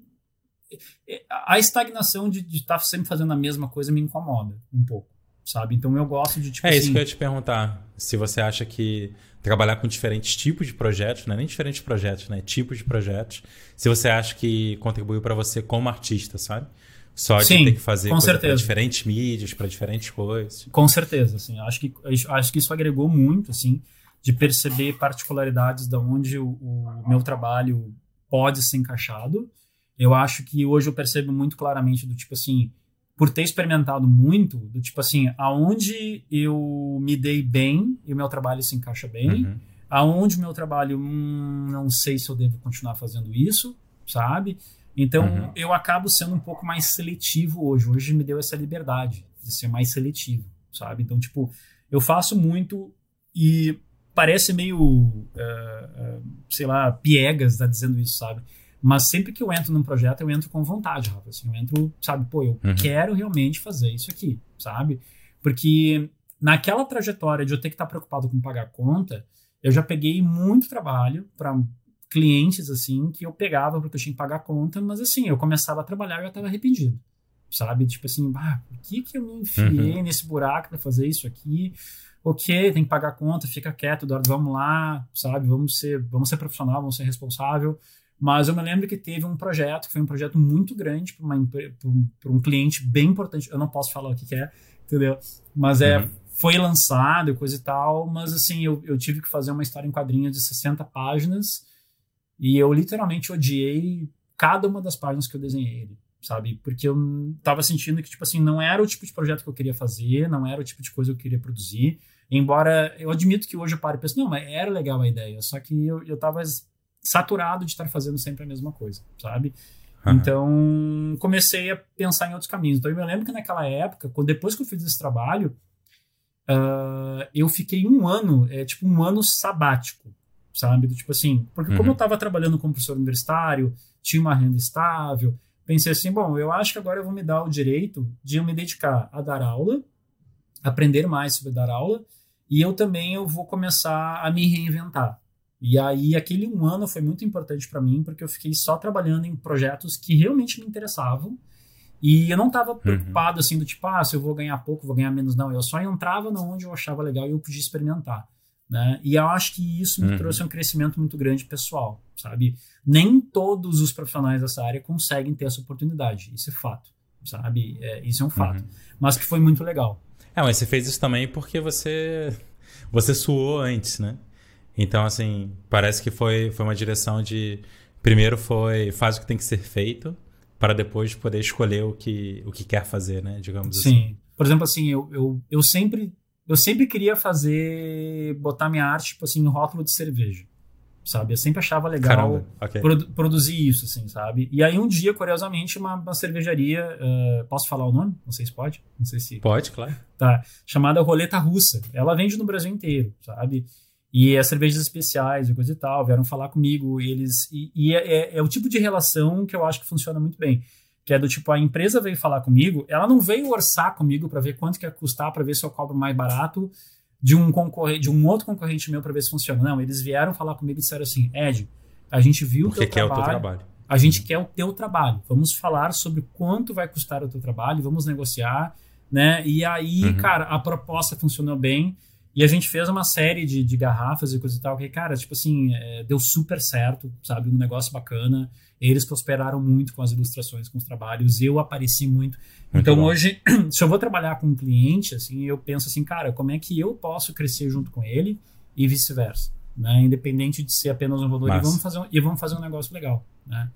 a estagnação de estar tá sempre fazendo a mesma coisa me incomoda um pouco, sabe? Então eu gosto de tipo
É
assim,
isso que eu ia te perguntar, se você acha que trabalhar com diferentes tipos de projetos, não é nem diferentes projetos, né? Tipos de projetos. Se você acha que contribuiu para você como artista, sabe? Só de
Sim,
ter que fazer para diferentes mídias, para diferentes coisas.
Com certeza, assim. Acho que, acho que isso agregou muito, assim, de perceber particularidades da onde o, o meu trabalho pode ser encaixado. Eu acho que hoje eu percebo muito claramente do tipo assim, por ter experimentado muito, do tipo assim, aonde eu me dei bem e o meu trabalho se encaixa bem, uhum. aonde o meu trabalho, hum, não sei se eu devo continuar fazendo isso, sabe? Então uhum. eu acabo sendo um pouco mais seletivo hoje. Hoje me deu essa liberdade de ser mais seletivo, sabe? Então, tipo, eu faço muito e parece meio, uh, uh, sei lá, piegas tá dizendo isso, sabe? Mas sempre que eu entro num projeto, eu entro com vontade, Rafa. Assim, eu entro, sabe, pô, eu uhum. quero realmente fazer isso aqui, sabe? Porque naquela trajetória de eu ter que estar preocupado com pagar conta, eu já peguei muito trabalho para clientes, assim, que eu pegava porque eu tinha que pagar conta, mas assim, eu começava a trabalhar e eu estava arrependido, sabe? Tipo assim, ah, por que, que eu me enfiei uhum. nesse buraco para fazer isso aqui? Ok, tem que pagar conta, fica quieto, Eduardo, vamos lá, sabe? Vamos ser, vamos ser profissional, vamos ser responsável. Mas eu me lembro que teve um projeto, que foi um projeto muito grande para um, um, cliente bem importante. Eu não posso falar o que, que é, entendeu? Mas é, uhum. foi lançado e coisa e tal. Mas assim, eu, eu tive que fazer uma história em quadrinhos de 60 páginas. E eu literalmente odiei cada uma das páginas que eu desenhei sabe? Porque eu tava sentindo que, tipo assim, não era o tipo de projeto que eu queria fazer, não era o tipo de coisa que eu queria produzir. Embora eu admito que hoje eu paro e penso, não, mas era legal a ideia, só que eu, eu tava saturado de estar fazendo sempre a mesma coisa, sabe? Uhum. Então, comecei a pensar em outros caminhos. Então, eu me lembro que naquela época, quando, depois que eu fiz esse trabalho, uh, eu fiquei um ano, é, tipo um ano sabático, sabe? Tipo assim, porque uhum. como eu estava trabalhando como professor universitário, tinha uma renda estável, pensei assim, bom, eu acho que agora eu vou me dar o direito de eu me dedicar a dar aula, aprender mais sobre dar aula, e eu também eu vou começar a me reinventar. E aí, aquele um ano foi muito importante para mim, porque eu fiquei só trabalhando em projetos que realmente me interessavam. E eu não estava uhum. preocupado, assim, do tipo, ah, se eu vou ganhar pouco, vou ganhar menos. Não, eu só entrava onde eu achava legal e eu podia experimentar. Né? E eu acho que isso me uhum. trouxe um crescimento muito grande pessoal, sabe? Nem todos os profissionais dessa área conseguem ter essa oportunidade, isso é fato, sabe? É, isso é um fato. Uhum. Mas que foi muito legal.
É, mas você fez isso também porque você você suou antes, né? Então, assim, parece que foi, foi uma direção de. Primeiro foi faz o que tem que ser feito, para depois poder escolher o que, o que quer fazer, né? Digamos
Sim. assim. Sim. Por exemplo, assim, eu, eu, eu sempre. Eu sempre queria fazer. botar minha arte, tipo assim, em rótulo de cerveja. Sabe? Eu sempre achava legal okay. produ produzir isso, assim, sabe? E aí um dia, curiosamente, uma, uma cervejaria. Uh, posso falar o nome? Não sei se pode. Não sei se.
Pode, claro.
Tá. Chamada Roleta Russa. Ela vende no Brasil inteiro, sabe? E as cervejas especiais e coisa e tal, vieram falar comigo, eles. E, e é, é, é, o tipo de relação que eu acho que funciona muito bem. Que é do tipo, a empresa veio falar comigo, ela não veio orçar comigo para ver quanto que ia custar, para ver se eu cobro mais barato de um concorrente, de um outro concorrente meu para ver se funciona. Não, eles vieram falar comigo e disseram assim: Ed, a gente viu o teu
trabalho,
o teu
trabalho.
A gente quer o teu trabalho. Vamos falar sobre quanto vai custar o teu trabalho, vamos negociar, né? E aí, uhum. cara, a proposta funcionou bem. E a gente fez uma série de, de garrafas e coisa e tal, que, cara, tipo assim, é, deu super certo, sabe? Um negócio bacana. Eles prosperaram muito com as ilustrações, com os trabalhos. Eu apareci muito. muito então, bom. hoje, se eu vou trabalhar com um cliente, assim, eu penso assim, cara, como é que eu posso crescer junto com ele e vice-versa, né? Independente de ser apenas um valor. E vamos, fazer um, e vamos fazer um negócio legal, né?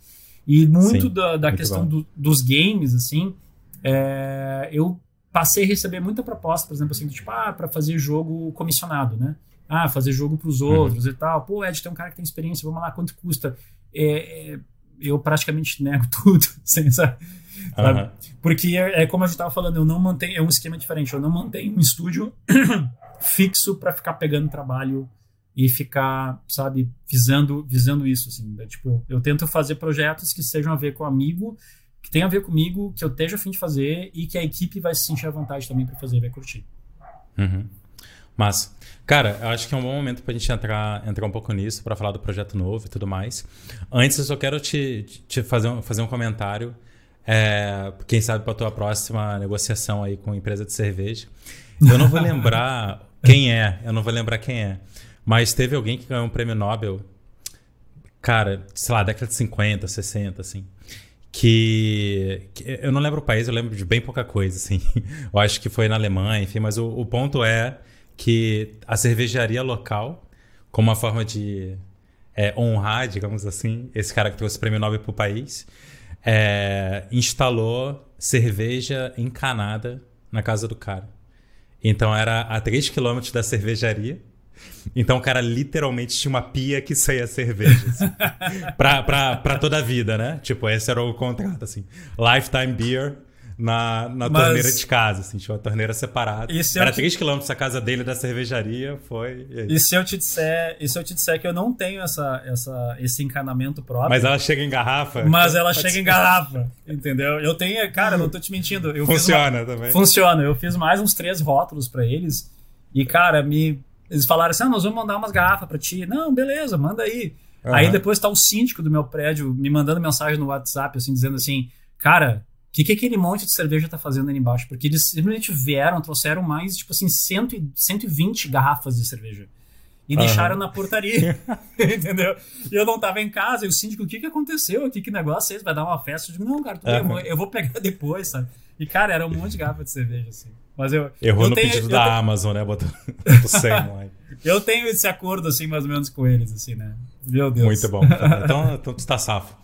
E muito Sim, da, da muito questão do, dos games, assim, é, eu passei a receber muita proposta, por exemplo, assim, tipo, ah, para fazer jogo comissionado, né? Ah, fazer jogo para os uhum. outros uhum. e tal. Pô, Ed, tem um cara que tem experiência, vamos lá, quanto custa? É, é, eu praticamente nego tudo, assim, sabe? Uhum. Porque é, é, como a gente estava falando, eu não mantenho, é um esquema diferente, eu não mantenho um estúdio fixo para ficar pegando trabalho e ficar, sabe, visando, visando isso, assim. Né? Tipo, eu tento fazer projetos que sejam a ver com o amigo, que tenham a ver comigo, que eu esteja a fim de fazer e que a equipe vai se sentir à vontade também para fazer, vai curtir.
Uhum. Mas, cara, eu acho que é um bom momento para a gente entrar, entrar um pouco nisso, para falar do projeto novo e tudo mais. Antes, eu só quero te, te fazer, um, fazer um comentário. É, quem sabe para a tua próxima negociação aí com empresa de cerveja. Eu não vou lembrar quem é, eu não vou lembrar quem é. Mas teve alguém que ganhou um prêmio Nobel, cara, sei lá, década de 50, 60, assim. Que, que, eu não lembro o país, eu lembro de bem pouca coisa, assim. Eu acho que foi na Alemanha, enfim, mas o, o ponto é que a cervejaria local, como uma forma de é, honrar, digamos assim, esse cara que trouxe o prêmio Nobel para o país, é, instalou cerveja encanada na casa do cara. Então era a 3 km da cervejaria então o cara literalmente tinha uma pia que saía cerveja. Assim, pra, pra, pra toda a vida, né? Tipo, esse era o contrato, assim. Lifetime beer na, na Mas... torneira de casa, assim, tinha uma torneira separada. Era te... 3 km da casa dele da cervejaria, foi.
E, e, se eu te disser, e se eu te disser que eu não tenho essa, essa, esse encanamento próprio.
Mas ela chega em garrafa?
Mas ela chega ser. em garrafa, entendeu? Eu tenho, cara, não tô te mentindo. Eu
Funciona uma... também.
Funciona. Eu fiz mais uns três rótulos para eles. E, cara, me eles falaram assim: ah, nós vamos mandar umas garrafas para ti. Não, beleza, manda aí. Uhum. Aí depois tá o síndico do meu prédio me mandando mensagem no WhatsApp, assim, dizendo assim: cara, o que, que aquele monte de cerveja tá fazendo ali embaixo? Porque eles simplesmente vieram, trouxeram mais, tipo assim, 100, 120 garrafas de cerveja. E uhum. deixaram na portaria. entendeu? E eu não tava em casa, e o síndico, o que que aconteceu aqui? Que negócio é esse? Vai dar uma festa? Eu digo, não, cara, uhum. eu, vou, pegar depois, sabe? E, cara, era um monte de garrafa de cerveja, assim. Mas eu.
Errou
eu
no tenho, pedido da tenho... Amazon, né? Botou 100 lá.
eu tenho esse acordo, assim, mais ou menos com eles, assim, né? Meu Deus.
Muito bom. Então, então tu tá safo.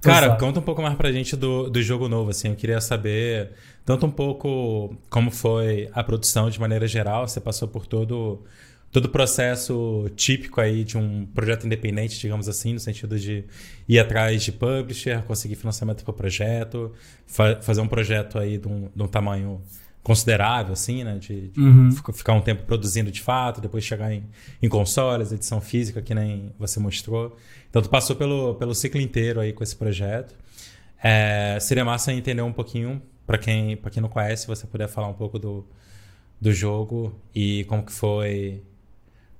Cara, conta um pouco mais pra gente do, do jogo novo, assim. Eu queria saber tanto um pouco como foi a produção de maneira geral. Você passou por todo todo o processo típico aí de um projeto independente, digamos assim, no sentido de ir atrás de publisher, conseguir financiamento para o projeto, fa fazer um projeto aí de um, de um tamanho considerável, assim, né? De, de uhum. ficar um tempo produzindo de fato, depois chegar em, em consoles, edição física, que nem você mostrou. Então, tu passou pelo, pelo ciclo inteiro aí com esse projeto. É, seria massa entender um pouquinho, para quem, quem não conhece, você puder falar um pouco do, do jogo e como que foi...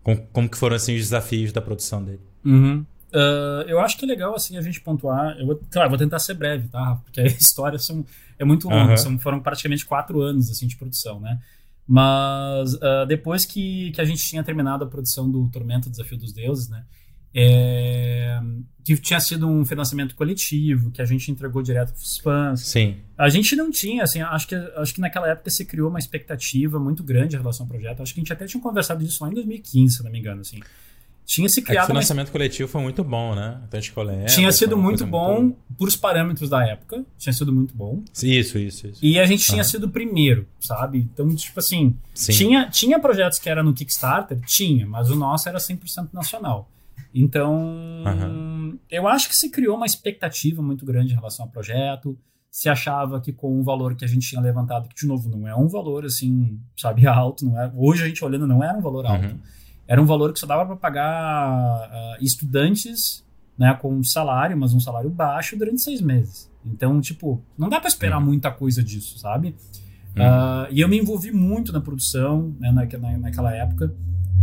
Como, como que foram, assim, os desafios da produção dele.
Uhum. Uh, eu acho que é legal, assim, a gente pontuar... Eu vou, claro, vou tentar ser breve, tá? Porque a história são é muito longo, uhum. são, foram praticamente quatro anos assim de produção, né? Mas uh, depois que, que a gente tinha terminado a produção do Tormento Desafio dos Deuses, né? É, que tinha sido um financiamento coletivo, que a gente entregou direto para os fãs.
Sim.
A gente não tinha, assim, acho que, acho que naquela época se criou uma expectativa muito grande em relação ao projeto. Acho que a gente até tinha conversado disso lá em 2015, se não me engano, assim tinha se criado. É
o financiamento uma... coletivo foi muito bom, né?
Então, lembro, tinha sido muito bom muito... por os parâmetros da época. Tinha sido muito bom.
Isso, isso, isso.
E a gente tinha sido o primeiro, sabe? Então, tipo assim, tinha, tinha projetos que era no Kickstarter? Tinha, mas o nosso era 100% nacional. Então, uhum. eu acho que se criou uma expectativa muito grande em relação ao projeto. Se achava que com o valor que a gente tinha levantado, que de novo não é um valor assim, sabe, alto, não é. Hoje a gente olhando não era um valor alto. Uhum era um valor que só dava para pagar uh, estudantes né, com um salário, mas um salário baixo durante seis meses. Então, tipo, não dá para esperar uhum. muita coisa disso, sabe? Uh, e eu me envolvi muito na produção né, na, na, naquela época.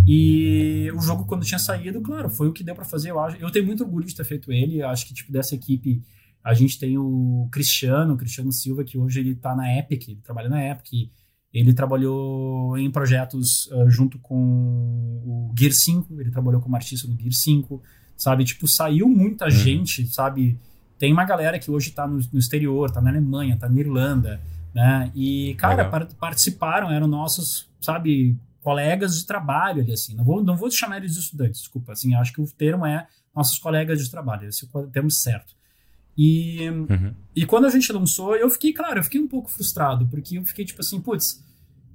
E o jogo, quando tinha saído, claro, foi o que deu para fazer. Eu, acho, eu tenho muito orgulho de ter feito ele. Eu acho que, tipo, dessa equipe, a gente tem o Cristiano, o Cristiano Silva, que hoje ele tá na Epic, ele trabalha na Epic. Ele trabalhou em projetos uh, junto com o Gear 5, ele trabalhou como artista no Gear 5, sabe? Tipo, saiu muita uhum. gente, sabe? Tem uma galera que hoje tá no, no, exterior, tá na Alemanha, tá na Irlanda, né? E, cara, par participaram, eram nossos, sabe, colegas de trabalho ali, assim. Não vou, não vou chamar eles de estudantes, desculpa, assim, acho que o termo é nossos colegas de trabalho, esse é o termo certo. E, uhum. e quando a gente lançou, eu fiquei, claro, eu fiquei um pouco frustrado, porque eu fiquei tipo assim, putz,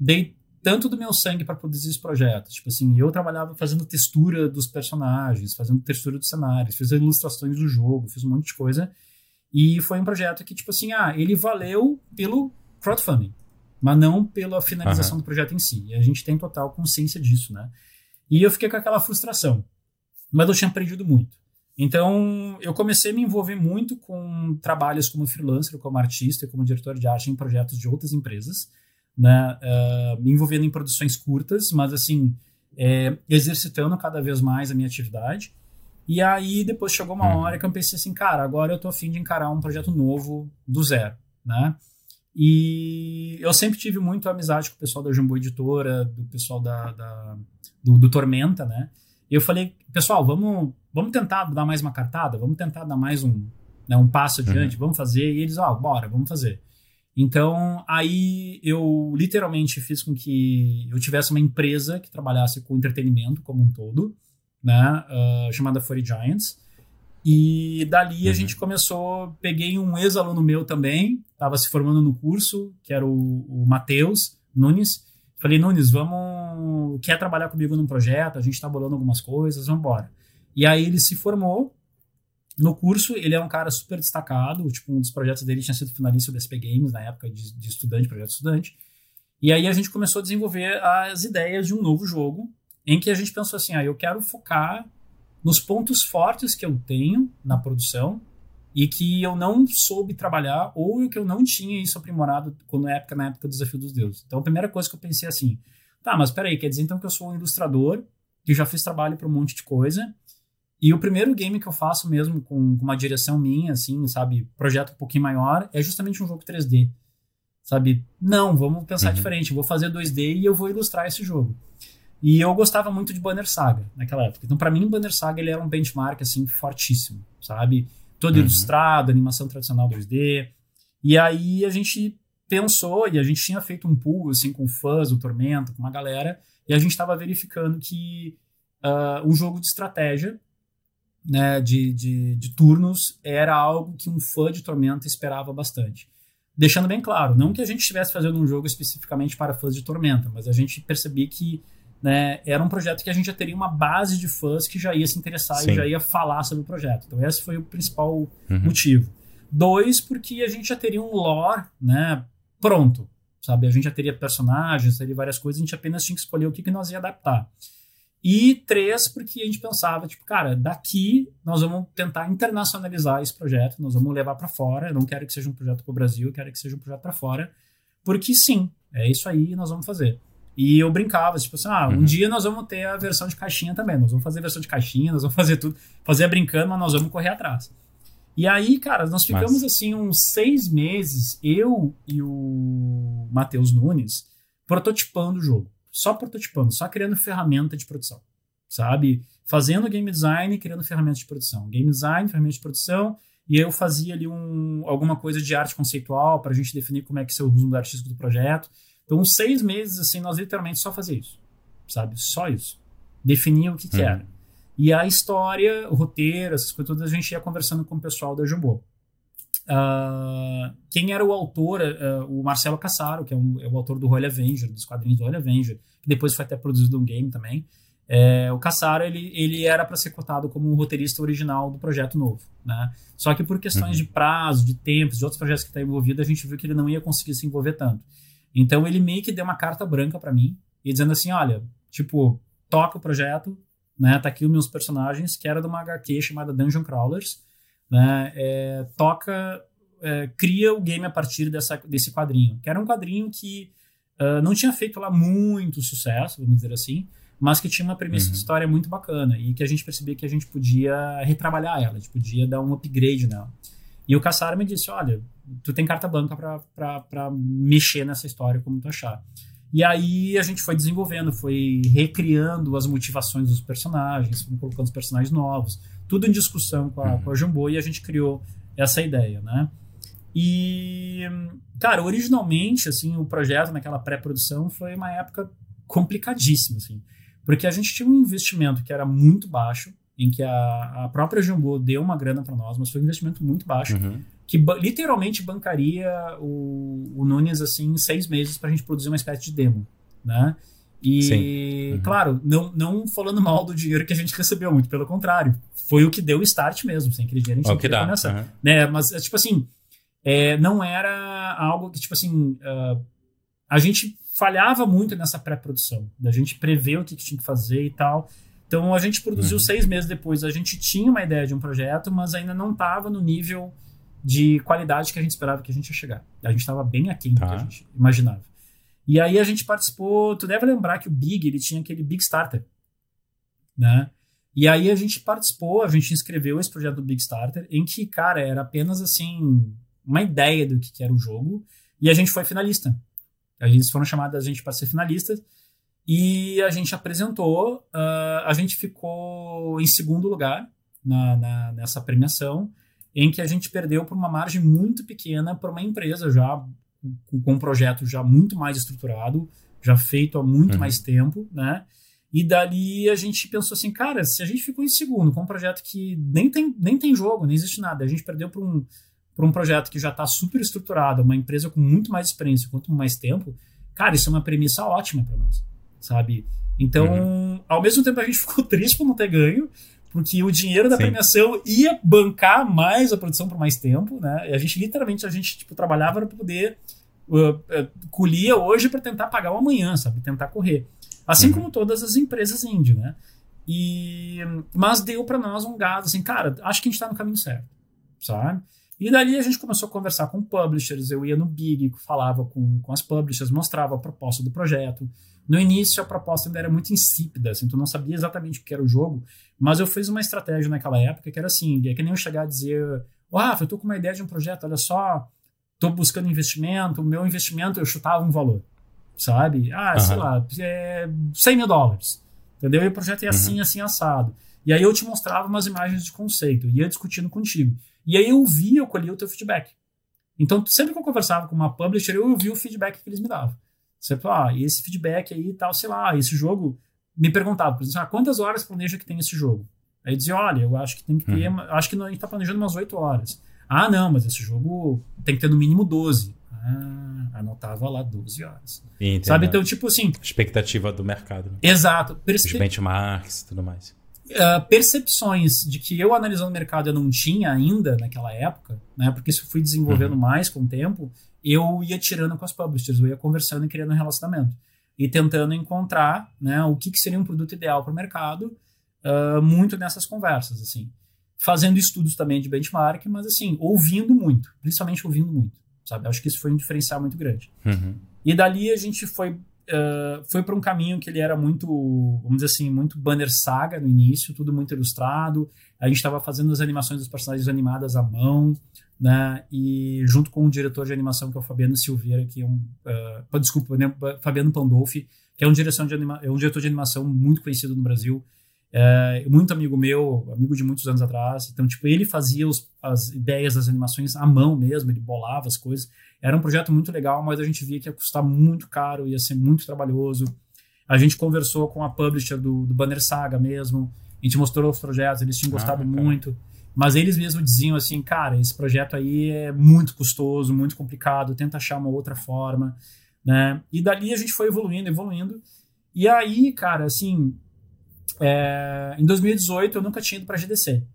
dei tanto do meu sangue para produzir esse projeto. Tipo assim, eu trabalhava fazendo textura dos personagens, fazendo textura dos cenários, fiz ilustrações do jogo, fiz um monte de coisa. E foi um projeto que, tipo assim, ah, ele valeu pelo crowdfunding, mas não pela finalização uhum. do projeto em si. E a gente tem total consciência disso, né? E eu fiquei com aquela frustração. Mas eu tinha aprendido muito. Então, eu comecei a me envolver muito com trabalhos como freelancer, como artista e como diretor de arte em projetos de outras empresas, né? Uh, me envolvendo em produções curtas, mas assim, é, exercitando cada vez mais a minha atividade. E aí, depois chegou uma uhum. hora que eu pensei assim, cara, agora eu tô afim de encarar um projeto novo do zero, né? E eu sempre tive muito amizade com o pessoal da Jumbo Editora, do pessoal da, da do, do, Tormenta, né? E eu falei, pessoal, vamos, vamos tentar dar mais uma cartada, vamos tentar dar mais um, né, um passo adiante, uhum. vamos fazer. E eles, ó, bora, vamos fazer. Então, aí eu literalmente fiz com que eu tivesse uma empresa que trabalhasse com entretenimento como um todo, né, uh, chamada Furry Giants. E dali uhum. a gente começou, peguei um ex-aluno meu também, estava se formando no curso, que era o, o Matheus Nunes. Falei, Nunes, vamos, quer trabalhar comigo num projeto? A gente está bolando algumas coisas, vamos embora. E aí ele se formou, no curso, ele é um cara super destacado. Tipo, um dos projetos dele tinha sido finalista do SP Games na época de, de estudante, projeto estudante. E aí a gente começou a desenvolver as ideias de um novo jogo, em que a gente pensou assim: ah, eu quero focar nos pontos fortes que eu tenho na produção e que eu não soube trabalhar ou que eu não tinha isso aprimorado quando na época na época do desafio dos deuses. Então a primeira coisa que eu pensei assim, tá, mas peraí, quer dizer então que eu sou um ilustrador que já fiz trabalho para um monte de coisa e o primeiro game que eu faço mesmo com, com uma direção minha, assim, sabe, projeto um pouquinho maior, é justamente um jogo 3D. Sabe? Não, vamos pensar uhum. diferente. Vou fazer 2D e eu vou ilustrar esse jogo. E eu gostava muito de Banner Saga naquela época. Então, para mim, Banner Saga ele era um benchmark assim fortíssimo, sabe? Todo uhum. ilustrado, animação tradicional 2D. E aí a gente pensou e a gente tinha feito um pool assim com fãs do Tormento, com uma galera, e a gente estava verificando que uh, um jogo de estratégia né, de, de, de, turnos era algo que um fã de Tormenta esperava bastante. Deixando bem claro, não que a gente estivesse fazendo um jogo especificamente para fãs de Tormenta, mas a gente percebia que né, era um projeto que a gente já teria uma base de fãs que já ia se interessar Sim. e já ia falar sobre o projeto. Então esse foi o principal uhum. motivo. Dois, porque a gente já teria um lore né, pronto, sabe? A gente já teria personagens, teria várias coisas, a gente apenas tinha que escolher o que, que nós ia adaptar. E três, porque a gente pensava, tipo, cara, daqui nós vamos tentar internacionalizar esse projeto, nós vamos levar para fora. Eu não quero que seja um projeto para o Brasil, eu quero que seja um projeto para fora, porque sim, é isso aí nós vamos fazer. E eu brincava, tipo assim, ah, um uhum. dia nós vamos ter a versão de caixinha também, nós vamos fazer a versão de caixinha, nós vamos fazer tudo, fazer brincando, mas nós vamos correr atrás. E aí, cara, nós ficamos mas... assim uns seis meses, eu e o Matheus Nunes, prototipando o jogo só prototipando, só criando ferramenta de produção, sabe? Fazendo game design e criando ferramentas de produção. Game design, ferramentas de produção, e eu fazia ali um, alguma coisa de arte conceitual para a gente definir como é que é o uso artístico do projeto. Então, uns seis meses, assim, nós literalmente só fazia isso, sabe? Só isso. Definia o que, que uhum. era. E a história, o roteiro, essas coisas todas, a gente ia conversando com o pessoal da Jumbo. Uh, quem era o autor, uh, o Marcelo Cassaro, que é, um, é, o autor do Holy Avenger, dos quadrinhos do Holy Avenger, que depois foi até produzido um game também. É, o Cassaro ele, ele era para ser cotado como o roteirista original do projeto novo, né? Só que por questões uhum. de prazo, de tempos, de outros projetos que está envolvido, a gente viu que ele não ia conseguir se envolver tanto. Então ele meio que deu uma carta branca para mim e dizendo assim, olha, tipo, toca o projeto, né? Tá aqui os meus personagens, que era de uma HQ chamada Dungeon Crawlers né, é, toca, é, cria o game a partir dessa, desse quadrinho, que era um quadrinho que uh, não tinha feito lá muito sucesso, vamos dizer assim, mas que tinha uma premissa uhum. de história muito bacana e que a gente percebia que a gente podia retrabalhar ela, a gente podia dar um upgrade nela. E o Cassaro me disse, olha, tu tem carta branca para mexer nessa história como tu achar. E aí a gente foi desenvolvendo, foi recriando as motivações dos personagens, colocando os personagens novos, tudo em discussão com a, uhum. com a Jumbo e a gente criou essa ideia, né? E, cara, originalmente, assim, o projeto naquela pré-produção foi uma época complicadíssima, assim, porque a gente tinha um investimento que era muito baixo, em que a, a própria Jumbo deu uma grana para nós, mas foi um investimento muito baixo, uhum. Que ba literalmente bancaria o, o Nunes, assim, seis meses para a gente produzir uma espécie de demo, né? E, uhum. claro, não, não falando mal do dinheiro que a gente recebeu, muito pelo contrário. Foi o que deu o start mesmo. Sem aquele dinheiro a gente
não
ia começar. Uhum. Né? Mas, tipo assim, é, não era algo que, tipo assim, uh, a gente falhava muito nessa pré-produção, da gente prever o que, que, tinha que fazer e tal. Então a gente produziu uhum. seis meses depois. A gente tinha uma ideia de um projeto, mas ainda não estava no nível de qualidade que a gente esperava que a gente ia chegar. A gente estava bem aquém tá. do que a tá. gente imaginava. E aí a gente participou. Tu deve lembrar que o Big ele tinha aquele Big Starter, né? E aí a gente participou, a gente inscreveu esse projeto do Big Starter, em que, cara, era apenas assim uma ideia do que, era o jogo, e a gente foi finalista. Eles foram chamados a gente para ser finalista e a gente apresentou, uh, a gente ficou em segundo lugar na, na, nessa premiação, em que a gente perdeu por uma margem muito pequena para uma empresa já com um projeto já muito mais estruturado, já feito há muito uhum. mais tempo, né? E dali a gente pensou assim, cara, se a gente ficou em segundo com um projeto que nem tem, nem tem jogo, nem existe nada, a gente perdeu para um, por um projeto que já está super estruturado, uma empresa com muito mais experiência, quanto mais tempo, cara, isso é uma premissa ótima para nós, sabe? Então, uhum. ao mesmo tempo a gente ficou triste por não ter ganho, porque o dinheiro da Sim. premiação ia bancar mais a produção por mais tempo, né? E a gente literalmente a gente tipo trabalhava para poder uh, uh, colhia hoje para tentar pagar o amanhã, sabe? Tentar correr. Assim uhum. como todas as empresas indie, né? E, mas deu para nós um gado assim, cara, acho que a gente está no caminho certo, sabe? E dali a gente começou a conversar com publishers, eu ia no Big, falava com, com as publishers, mostrava a proposta do projeto. No início a proposta ainda era muito insípida, assim, tu não sabia exatamente o que era o jogo, mas eu fiz uma estratégia naquela época que era assim, é que nem eu chegar a dizer, oh, Rafa, eu tô com uma ideia de um projeto, olha só, tô buscando investimento, o meu investimento eu chutava um valor sabe? Ah, uhum. sei lá, é 100 mil dólares, entendeu? E o projeto é assim, uhum. assim, assado. E aí eu te mostrava umas imagens de conceito, ia discutindo contigo. E aí eu via, eu colhia o teu feedback. Então, sempre que eu conversava com uma publisher, eu ouvia o feedback que eles me davam. Você fala, ah, esse feedback aí tal, sei lá, esse jogo. Me perguntava, por exemplo, ah, quantas horas planeja que tem esse jogo? Aí dizia, olha, eu acho que tem que ter, uhum. acho que a gente está planejando umas 8 horas. Ah, não, mas esse jogo tem que ter no mínimo 12. Ah, anotava lá 12 horas. Entendeu. Sabe? Então, tipo assim.
Expectativa do mercado. Né?
Exato.
Perce... Os benchmarks e tudo mais.
Uh, percepções de que eu analisando o mercado eu não tinha ainda naquela época, né? Porque isso fui desenvolvendo uhum. mais com o tempo, eu ia tirando com as publishers, eu ia conversando e criando um relacionamento. E tentando encontrar né, o que, que seria um produto ideal para o mercado, uh, muito nessas conversas, assim. Fazendo estudos também de benchmark, mas assim, ouvindo muito, principalmente ouvindo muito sabe? Acho que isso foi um diferencial muito grande.
Uhum.
E dali a gente foi uh, foi para um caminho que ele era muito, vamos dizer assim, muito banner saga no início, tudo muito ilustrado. A gente estava fazendo as animações dos personagens animadas à mão, né? E junto com o diretor de animação que é o Fabiano Silveira, que é um, uh, desculpa, né? Fabiano Pandolfi, que é um direção de anima, é um diretor de animação muito conhecido no Brasil. É, muito amigo meu, amigo de muitos anos atrás. Então, tipo, ele fazia os, as ideias das animações à mão mesmo, ele bolava as coisas. Era um projeto muito legal, mas a gente via que ia custar muito caro, ia ser muito trabalhoso. A gente conversou com a publisher do, do Banner Saga mesmo, a gente mostrou os projetos, eles tinham ah, gostado ah, muito. Mas eles mesmos diziam assim, cara, esse projeto aí é muito custoso, muito complicado, tenta achar uma outra forma, né? E dali a gente foi evoluindo, evoluindo. E aí, cara, assim, é, em 2018 eu nunca tinha ido para a GDC.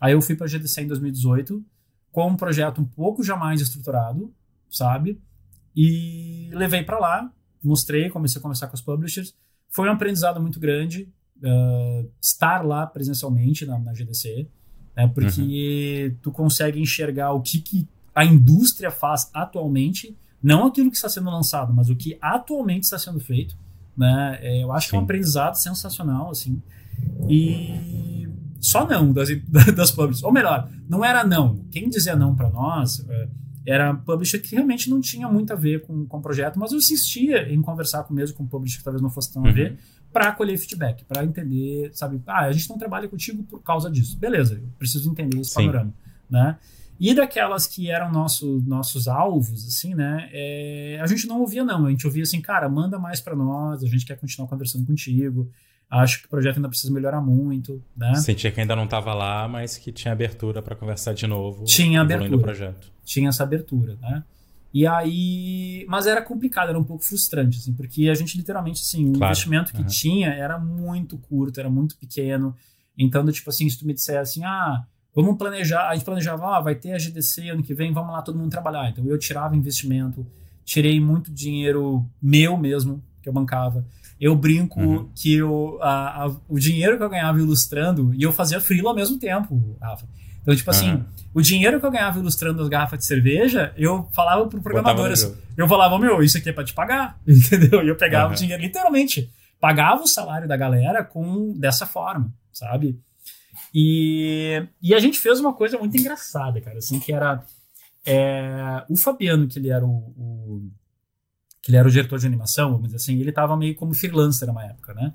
Aí eu fui para a GDC em 2018 com um projeto um pouco já mais estruturado, sabe? E levei para lá, mostrei, comecei a conversar com os publishers. Foi um aprendizado muito grande uh, estar lá presencialmente na, na GDC, né? porque uhum. tu consegue enxergar o que, que a indústria faz atualmente, não aquilo que está sendo lançado, mas o que atualmente está sendo feito né? É, eu acho Sim. que é um aprendizado sensacional, assim. E só não das, das publishers. Ou melhor, não era não. Quem dizia não para nós é, era publisher que realmente não tinha muito a ver com, com o projeto, mas eu insistia em conversar com mesmo com publisher que talvez não fosse tão uhum. a ver, para colher feedback, para entender, sabe? Ah, a gente não trabalha contigo por causa disso. Beleza, eu preciso entender esse Sim. panorama, né? E daquelas que eram nosso, nossos alvos, assim, né? É, a gente não ouvia, não. A gente ouvia assim, cara, manda mais para nós, a gente quer continuar conversando contigo. Acho que o projeto ainda precisa melhorar muito, né?
Sentia que ainda não estava lá, mas que tinha abertura para conversar de novo.
Tinha abertura. projeto. Tinha essa abertura, né? E aí, mas era complicado, era um pouco frustrante, assim, porque a gente literalmente, assim, o claro. investimento que uhum. tinha era muito curto, era muito pequeno. Então, tipo assim, se tu me disser assim, ah, Vamos planejar, a gente planejava, ah, vai ter a GDC ano que vem, vamos lá todo mundo trabalhar. Então eu tirava investimento, tirei muito dinheiro meu mesmo, que eu bancava. Eu brinco uhum. que eu, a, a, o dinheiro que eu ganhava ilustrando, e eu fazia freela ao mesmo tempo, Rafa. Então, tipo assim, uhum. o dinheiro que eu ganhava ilustrando as garrafas de cerveja, eu falava pro programador, assim, eu falava, meu, isso aqui é pra te pagar, entendeu? E eu pegava uhum. o dinheiro, literalmente, pagava o salário da galera com dessa forma, sabe? E, e a gente fez uma coisa muito engraçada, cara, assim, que era é, o Fabiano, que ele era o, o, que ele era o diretor de animação, vamos dizer assim, ele estava meio como freelancer na época, né?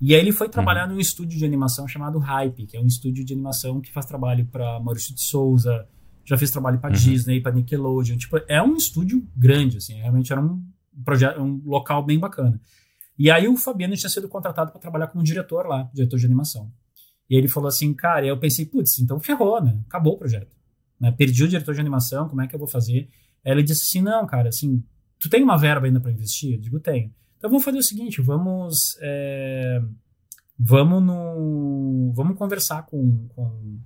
E aí ele foi trabalhar uhum. num estúdio de animação chamado Hype, que é um estúdio de animação que faz trabalho para Maurício de Souza, já fez trabalho para uhum. Disney, para Nickelodeon, tipo, é um estúdio grande, assim, realmente era um projeto, um local bem bacana. E aí o Fabiano tinha sido contratado para trabalhar como diretor lá, diretor de animação. E ele falou assim, cara, e eu pensei, putz, então ferrou, né? Acabou o projeto. Né? Perdi o diretor de animação, como é que eu vou fazer? Aí ele disse assim, não, cara, assim, tu tem uma verba ainda para investir? Eu digo, tenho. Então vamos fazer o seguinte, vamos é, vamos no vamos conversar com, com,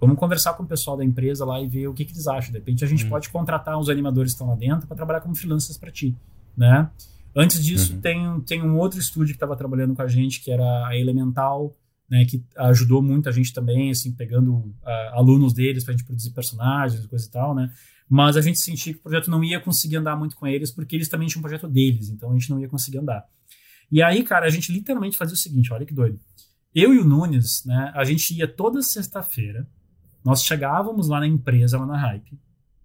vamos conversar com o pessoal da empresa lá e ver o que, que eles acham. De repente a gente uhum. pode contratar os animadores que estão lá dentro para trabalhar como freelancers para ti, né? Antes disso uhum. tem tem um outro estúdio que estava trabalhando com a gente que era a Elemental né, que ajudou muito a gente também, assim, pegando uh, alunos deles para a gente produzir personagens coisa e tal, né? Mas a gente sentia que o projeto não ia conseguir andar muito com eles, porque eles também tinham um projeto deles, então a gente não ia conseguir andar. E aí, cara, a gente literalmente fazia o seguinte, olha que doido. Eu e o Nunes, né, a gente ia toda sexta-feira, nós chegávamos lá na empresa, lá na Hype,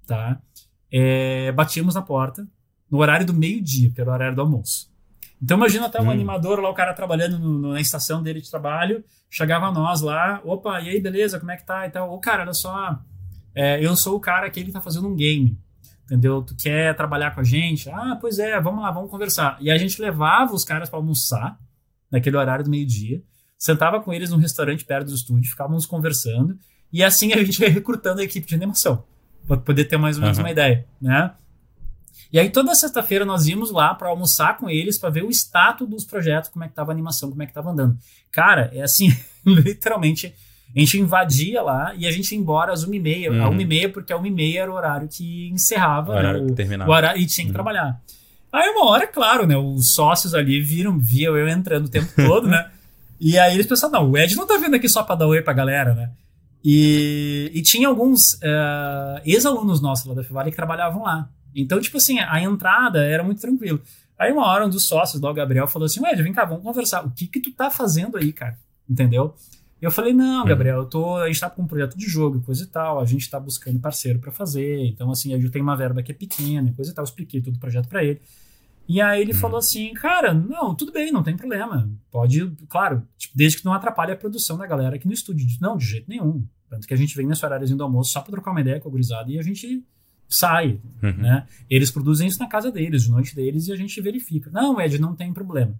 tá? É, batíamos na porta, no horário do meio-dia, que era o horário do almoço. Então imagina até um hum. animador lá, o cara trabalhando no, na estação dele de trabalho, chegava a nós lá, opa, e aí, beleza, como é que tá e tal. Ô, cara, olha só, é, eu sou o cara que ele tá fazendo um game, entendeu? Tu quer trabalhar com a gente? Ah, pois é, vamos lá, vamos conversar. E a gente levava os caras para almoçar, naquele horário do meio-dia, sentava com eles num restaurante perto do estúdio, ficávamos conversando, e assim a gente ia recrutando a equipe de animação, para poder ter mais ou menos uhum. uma ideia, né? E aí toda sexta-feira nós íamos lá para almoçar com eles para ver o status dos projetos, como é que tava a animação, como é que tava andando. Cara, é assim, literalmente a gente invadia lá e a gente ia embora às 1h30, uhum. a 1h30 porque a 1h30 era o horário que encerrava, o horário né, o, que terminava. O horário, e tinha que uhum. trabalhar. Aí uma hora, claro, né, os sócios ali viram, viam eu entrando o tempo todo, né? E aí eles pensaram, não, o Ed não tá vindo aqui só para dar oi pra galera, né? E, e tinha alguns uh, ex-alunos nossos lá da Fevale que trabalhavam lá. Então, tipo assim, a entrada era muito tranquilo. Aí uma hora um dos sócios do Gabriel falou assim, Ed, vem cá, vamos conversar. O que que tu tá fazendo aí, cara? Entendeu? Eu falei, não, uhum. Gabriel, eu tô, a gente tá com um projeto de jogo, coisa e tal, a gente tá buscando parceiro para fazer, então assim, a gente tem uma verba que é pequena, coisa e tal, eu expliquei todo o projeto para ele. E aí ele uhum. falou assim, cara, não, tudo bem, não tem problema, pode, claro, tipo, desde que não atrapalhe a produção da galera aqui no estúdio. Não, de jeito nenhum. Tanto que a gente vem nesse horáriozinho do almoço só pra trocar uma ideia com a gurizada e a gente sai, uhum. né? Eles produzem isso na casa deles, de noite deles, e a gente verifica. Não, Ed, não tem problema.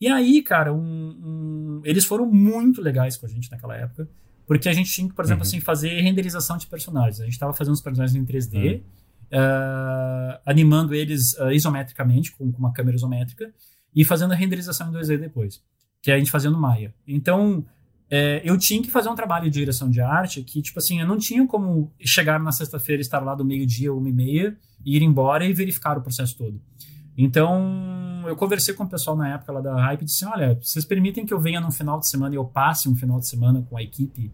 E aí, cara, um, um, eles foram muito legais com a gente naquela época, porque a gente tinha que, por exemplo, uhum. assim, fazer renderização de personagens. A gente estava fazendo os personagens em 3D, uhum. uh, animando eles uh, isometricamente, com, com, uma câmera isométrica, e fazendo a renderização em 2D depois, que a gente fazia no Maya. Então, é, eu tinha que fazer um trabalho de direção de arte que, tipo assim, eu não tinha como chegar na sexta-feira, estar lá do meio-dia, uma e meia, ir embora e verificar o processo todo. Então, eu conversei com o pessoal na época lá da Hype e disse: olha, vocês permitem que eu venha num final de semana e eu passe um final de semana com a equipe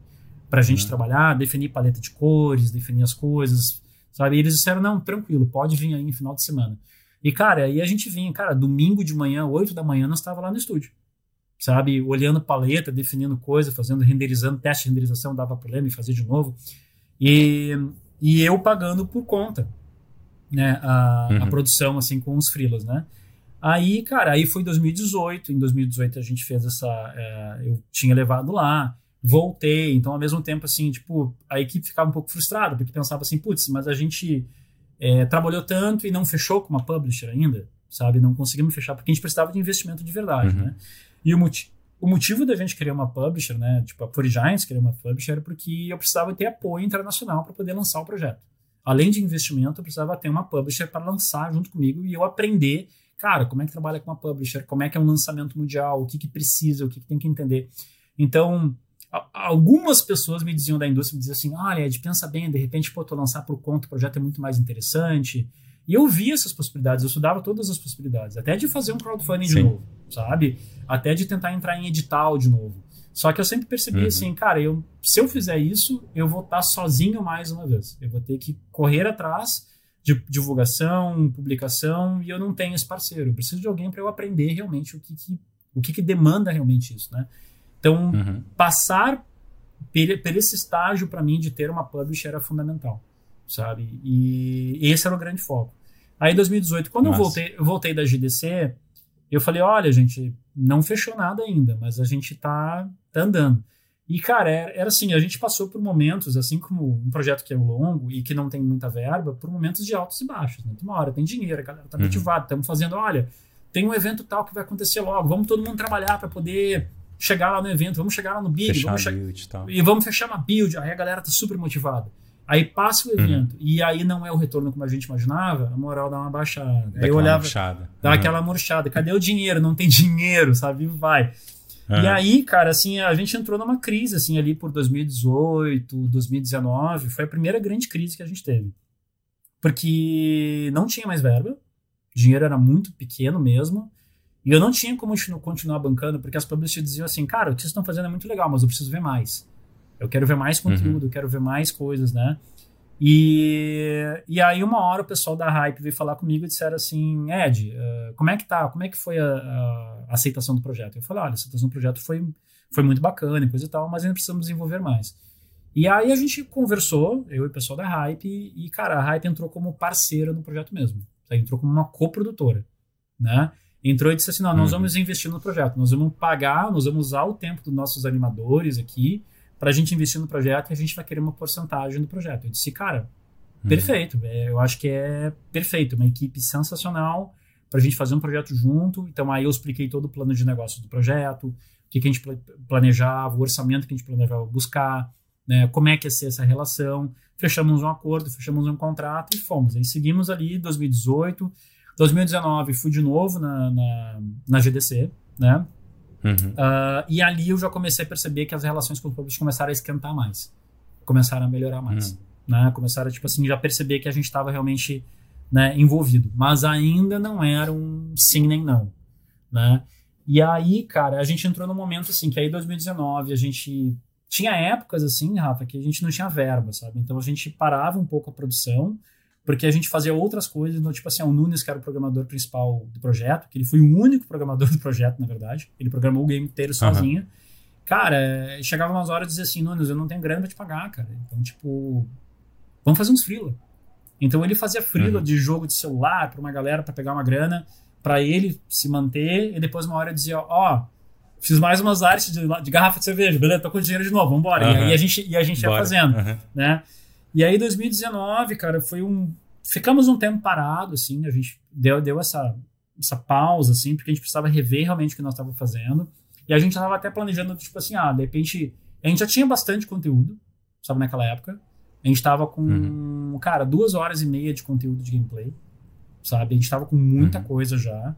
para a gente uhum. trabalhar, definir paleta de cores, definir as coisas, sabe? E eles disseram: não, tranquilo, pode vir aí no final de semana. E, cara, aí a gente vinha, cara, domingo de manhã, 8 da manhã, nós estava lá no estúdio, sabe? Olhando paleta, definindo coisa, fazendo, renderizando, teste de renderização, dava problema e fazia de novo. E, e eu pagando por conta né, a, uhum. a produção, assim, com os freelas, né? Aí, cara, aí foi 2018. Em 2018 a gente fez essa. É, eu tinha levado lá, voltei. Então, ao mesmo tempo, assim, tipo, a equipe ficava um pouco frustrada, porque pensava assim, putz, mas a gente é, trabalhou tanto e não fechou com uma publisher ainda, sabe? Não conseguimos fechar, porque a gente precisava de investimento de verdade, uhum. né? E o, motivo o motivo da gente querer uma publisher, né? Tipo, a Furi Giants querer uma publisher era porque eu precisava ter apoio internacional para poder lançar o projeto além de investimento, eu precisava ter uma publisher para lançar junto comigo e eu aprender, cara, como é que trabalha com uma publisher, como é que é um lançamento mundial, o que, que precisa, o que, que tem que entender. Então, algumas pessoas me diziam da indústria, me diziam assim, olha, Ed, pensa bem, de repente, pô, tu lançar por conta, o projeto é muito mais interessante, E eu via essas possibilidades, eu estudava todas as possibilidades, até de fazer um crowdfunding Sim. de novo, sabe? Até de tentar entrar em edital de novo. Só que eu sempre percebi uhum. assim, cara, eu, se eu fizer isso, eu vou estar sozinho mais uma vez. Eu vou ter que correr atrás de divulgação, publicação, e eu não tenho esse parceiro. Eu preciso de alguém para eu aprender realmente o que, que o que, que, demanda realmente isso, né? Então, uhum. passar por, esse estágio para mim de ter uma publisher era fundamental, sabe? E esse era o grande foco. Aí, em 2018, quando Nossa. eu voltei, eu voltei da GDC, eu falei, olha, gente, não fechou nada ainda, mas a gente tá, tá andando. E, cara, era, era, assim, a gente passou por momentos, assim como um projeto que é longo e que não tem muita verba, por momentos de altos e baixos. Né? Uma hora tem dinheiro, a galera tá uhum. motivada, estamos fazendo, olha, tem um evento tal que vai acontecer logo, vamos todo mundo trabalhar para poder chegar lá no evento, vamos chegar lá no Big,
fechar
vamos
build, tal.
e vamos fechar uma build, aí a galera tá super motivada. Aí passa o uhum. evento uhum. e aí não é o retorno como a gente imaginava, a moral dá uma baixada. Dá aí eu olhava, murchada. dá uhum. aquela murchada, cadê o dinheiro? Não tem dinheiro, sabe? Vai. Uhum. E aí, cara, assim, a gente entrou numa crise, assim, ali por 2018, 2019. Foi a primeira grande crise que a gente teve. Porque não tinha mais verba, o dinheiro era muito pequeno mesmo. E eu não tinha como continuar bancando, porque as publishers diziam assim, cara, o que vocês estão fazendo é muito legal, mas eu preciso ver mais. Eu quero ver mais conteúdo, uhum. eu quero ver mais coisas, né? E, e aí uma hora o pessoal da Hype veio falar comigo e disseram assim, Ed, uh, como é que tá? Como é que foi a, a, aceitação do projeto? Eu falei, olha, a aceitação do projeto foi, foi muito bacana e coisa e tal, mas ainda precisamos desenvolver mais. E aí a gente conversou, eu e o pessoal da Hype, e, cara, a Hype entrou como parceira no projeto mesmo. Entrou como uma coprodutora, né? Entrou e disse assim, não, nós uhum. vamos investir no projeto, nós vamos pagar, nós vamos usar o tempo dos nossos animadores aqui, para a gente investir no projeto e a gente vai querer uma porcentagem do projeto. Eu disse, cara, uhum. perfeito. É, eu acho que é perfeito. Uma equipe sensacional para a gente fazer um projeto junto. Então, aí eu expliquei todo o plano de negócio do projeto, o que, que a gente planejava, o orçamento que a gente planejava buscar, né, como é que ia ser essa relação. Fechamos um acordo, fechamos um contrato e fomos. Aí seguimos ali 2018. 2019 fui de novo na, na, na GDC, né? Uhum. Uh, e ali eu já comecei a perceber que as relações com o público começaram a esquentar mais, começaram a melhorar mais, uhum. né? Começaram tipo assim já perceber que a gente estava realmente né, envolvido, mas ainda não era um sim nem não, né? E aí, cara, a gente entrou num momento assim que aí 2019 a gente tinha épocas assim, Rafa, que a gente não tinha verba, sabe? Então a gente parava um pouco a produção porque a gente fazia outras coisas, no, tipo assim, o Nunes, que era o programador principal do projeto, que ele foi o único programador do projeto, na verdade, ele programou o game inteiro sozinho. Uhum. Cara, chegava umas horas e dizia assim, Nunes, eu não tenho grana pra te pagar, cara. Então, tipo, vamos fazer uns freela. Então ele fazia freela uhum. de jogo de celular pra uma galera para pegar uma grana, para ele se manter, e depois uma hora dizia, ó, oh, fiz mais umas artes de, de, garrafa de cerveja, beleza, tô com dinheiro de novo, vambora. Uhum. E aí a gente, e a gente ia fazendo, né? E aí 2019, cara, foi um ficamos um tempo parado assim, a gente deu deu essa essa pausa assim, porque a gente precisava rever realmente o que nós estávamos fazendo. E a gente estava até planejando tipo assim, ah, de repente a gente já tinha bastante conteúdo, sabe, naquela época. A gente estava com, uhum. cara, duas horas e meia de conteúdo de gameplay, sabe? A gente estava com muita uhum. coisa já.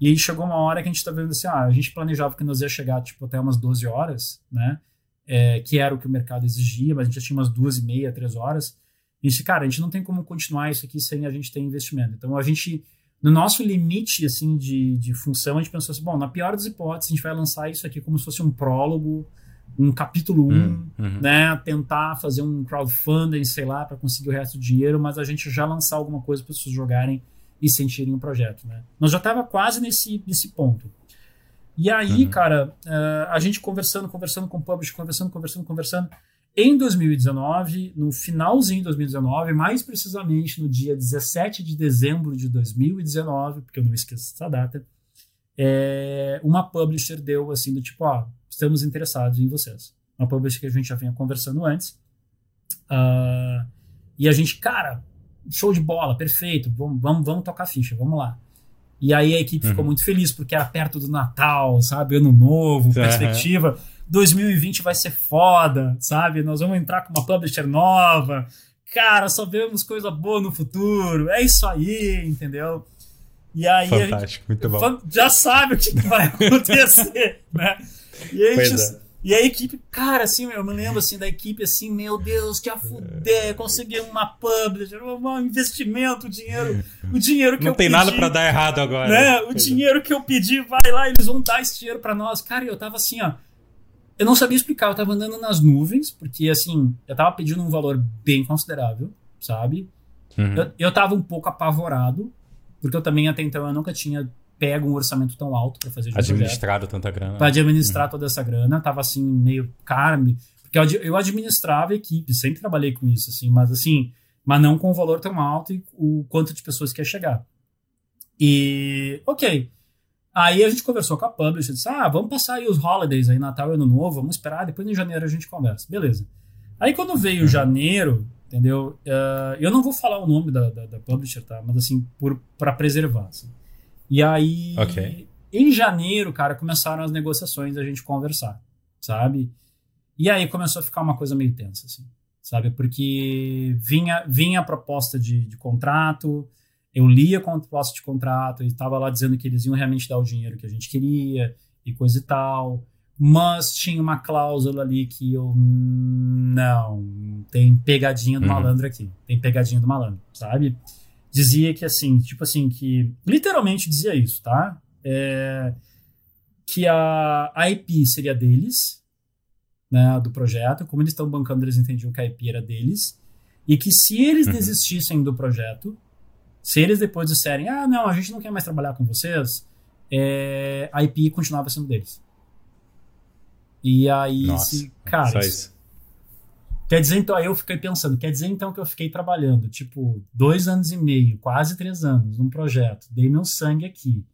E aí chegou uma hora que a gente estava vendo assim, ah, a gente planejava que nós ia chegar, tipo, até umas 12 horas, né? É, que era o que o mercado exigia, mas a gente já tinha umas duas e meia, três horas. E disse, cara, a gente não tem como continuar isso aqui sem a gente ter investimento. Então a gente, no nosso limite assim de, de função, a gente pensou assim, bom, na pior das hipóteses, a gente vai lançar isso aqui como se fosse um prólogo, um capítulo 1, um, uhum. né? Tentar fazer um crowdfunding, sei lá, para conseguir o resto do dinheiro, mas a gente já lançar alguma coisa para as pessoas jogarem e sentirem o projeto, né? Nós já estava quase nesse, nesse ponto. E aí, uhum. cara, uh, a gente conversando, conversando com o publisher, conversando, conversando, conversando. Em 2019, no finalzinho de 2019, mais precisamente no dia 17 de dezembro de 2019, porque eu não esqueço essa data, é, uma publisher deu assim do tipo, ó, estamos interessados em vocês. Uma publisher que a gente já vinha conversando antes. Uh, e a gente, cara, show de bola, perfeito, vamos, vamos, vamos tocar ficha, vamos lá. E aí a equipe uhum. ficou muito feliz porque era perto do Natal, sabe? Ano novo, perspectiva. Uhum. 2020 vai ser foda, sabe? Nós vamos entrar com uma publisher nova. Cara, só vemos coisa boa no futuro. É isso aí, entendeu? E aí
Fantástico, muito bom.
Já sabe o que vai acontecer, né? E a gente, E a equipe, cara, assim, eu me lembro assim da equipe assim, meu Deus, que a fuder, consegui uma publisher, um investimento, o dinheiro, o dinheiro que
Não
eu
tem nada para dar errado agora.
Né? O dinheiro que eu pedi, vai lá, eles vão dar esse dinheiro para nós. Cara, eu tava assim, ó, eu não sabia explicar, eu tava andando nas nuvens, porque assim, eu tava pedindo um valor bem considerável, sabe? Uhum. Eu, eu tava um pouco apavorado, porque eu também até então eu nunca tinha pego um orçamento tão alto para fazer
administrado projeto, tanta grana.
Para administrar uhum. toda essa grana, tava assim meio cara, porque eu, administrava a equipe, sempre trabalhei com isso assim, mas assim, mas não com um valor tão alto e o quanto de pessoas que ia chegar. E OK. Aí a gente conversou com a publisher, disse: "Ah, vamos passar aí os holidays aí, Natal e Ano Novo, vamos esperar, depois em janeiro a gente conversa". Beleza. Aí quando veio uhum. janeiro, entendeu? Uh, eu não vou falar o nome da, da, da publisher, tá? Mas assim, para preservar. Assim. E aí, okay. em janeiro, cara, começaram as negociações, a gente conversar, sabe? E aí começou a ficar uma coisa meio tensa, assim, sabe? Porque vinha, vinha a proposta de, de contrato, eu lia a proposta de contrato e estava lá dizendo que eles iam realmente dar o dinheiro que a gente queria e coisa e tal. Mas tinha uma cláusula ali que eu. Não, tem pegadinha do uhum. malandro aqui. Tem pegadinha do malandro, sabe? Dizia que assim, tipo assim, que literalmente dizia isso, tá? É, que a, a IP seria deles, né, do projeto, como eles estão bancando, eles entendiam que a IP era deles, e que se eles uhum. desistissem do projeto, se eles depois disserem, ah, não, a gente não quer mais trabalhar com vocês, é, a IP continuava sendo deles. E aí,
Nossa,
se, cara, isso. Quer dizer, então, aí eu fiquei pensando, quer dizer então que eu fiquei trabalhando, tipo, dois anos e meio, quase três anos, num projeto, dei meu sangue aqui,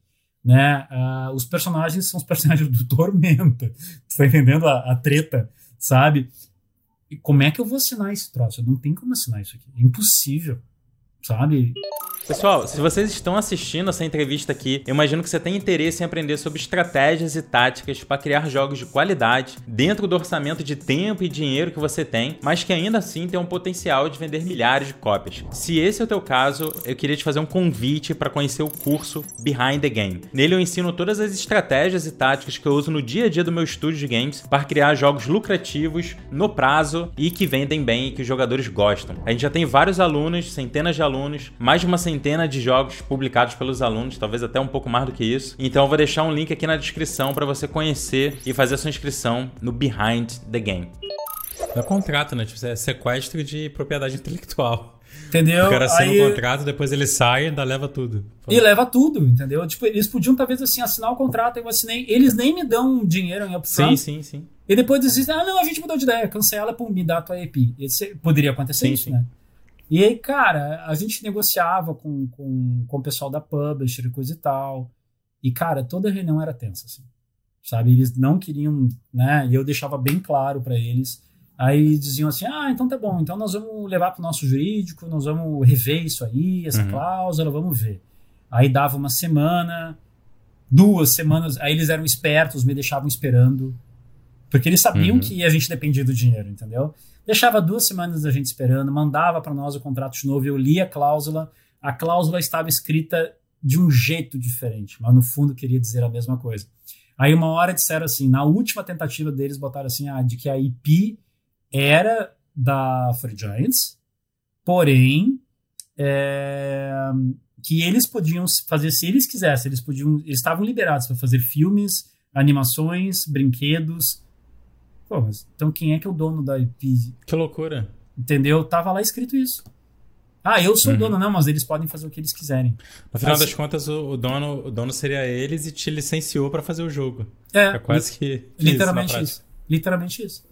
né? Uh, os personagens são os personagens do Tormenta, tu tá entendendo a, a, treta, sabe? E como é que eu vou assinar esse troço? Não tem como assinar isso aqui, é impossível, sabe?
Pessoal, se vocês estão assistindo essa entrevista aqui, eu imagino que você tem interesse em aprender sobre estratégias e táticas para criar jogos de qualidade dentro do orçamento de tempo e dinheiro que você tem, mas que ainda assim tem um potencial de vender milhares de cópias. Se esse é o teu caso, eu queria te fazer um convite para conhecer o curso Behind the Game. Nele eu ensino todas as estratégias e táticas que eu uso no dia a dia do meu estúdio de games para criar jogos lucrativos no prazo e que vendem bem e que os jogadores gostam. A gente já tem vários alunos, centenas de alunos, mais de uma centena de jogos publicados pelos alunos, talvez até um pouco mais do que isso. Então eu vou deixar um link aqui na descrição para você conhecer e fazer a sua inscrição no Behind the Game.
É contrato, né? Tipo, é sequestro de propriedade intelectual.
Entendeu?
O cara assina Aí... um contrato, depois ele sai e ainda leva tudo.
E leva tudo, entendeu? Tipo, eles podiam talvez assim assinar o contrato, eu assinei. Eles nem me dão dinheiro em
upfront. Sim, sim, sim.
E depois dizem, ah, não, a gente mudou de ideia, cancela, pum, me dá a tua EP. Esse, poderia acontecer sim, isso, sim. né? E aí, cara, a gente negociava com, com, com o pessoal da publisher e coisa e tal. E, cara, toda a reunião era tensa, assim. Sabe? Eles não queriam, né? E eu deixava bem claro para eles. Aí diziam assim: ah, então tá bom, então nós vamos levar para o nosso jurídico, nós vamos rever isso aí, essa uhum. cláusula, vamos ver. Aí dava uma semana, duas semanas, aí eles eram espertos, me deixavam esperando. Porque eles sabiam uhum. que a gente dependia do dinheiro, entendeu? Deixava duas semanas a gente esperando, mandava para nós o contrato de novo, eu lia a cláusula. A cláusula estava escrita de um jeito diferente, mas no fundo queria dizer a mesma coisa. Aí uma hora disseram assim, na última tentativa deles botaram assim, ah, de que a IP era da Free Giants, porém é, que eles podiam fazer se eles quisessem, eles podiam, eles estavam liberados para fazer filmes, animações, brinquedos, Pô, então quem é que é o dono da IP?
Que loucura.
Entendeu? Tava lá escrito isso. Ah, eu sou uhum. o dono, não, mas eles podem fazer o que eles quiserem.
No final das contas, o, o, dono, o dono seria eles e te licenciou para fazer o jogo. É, é quase que.
Literalmente isso, isso. Literalmente isso.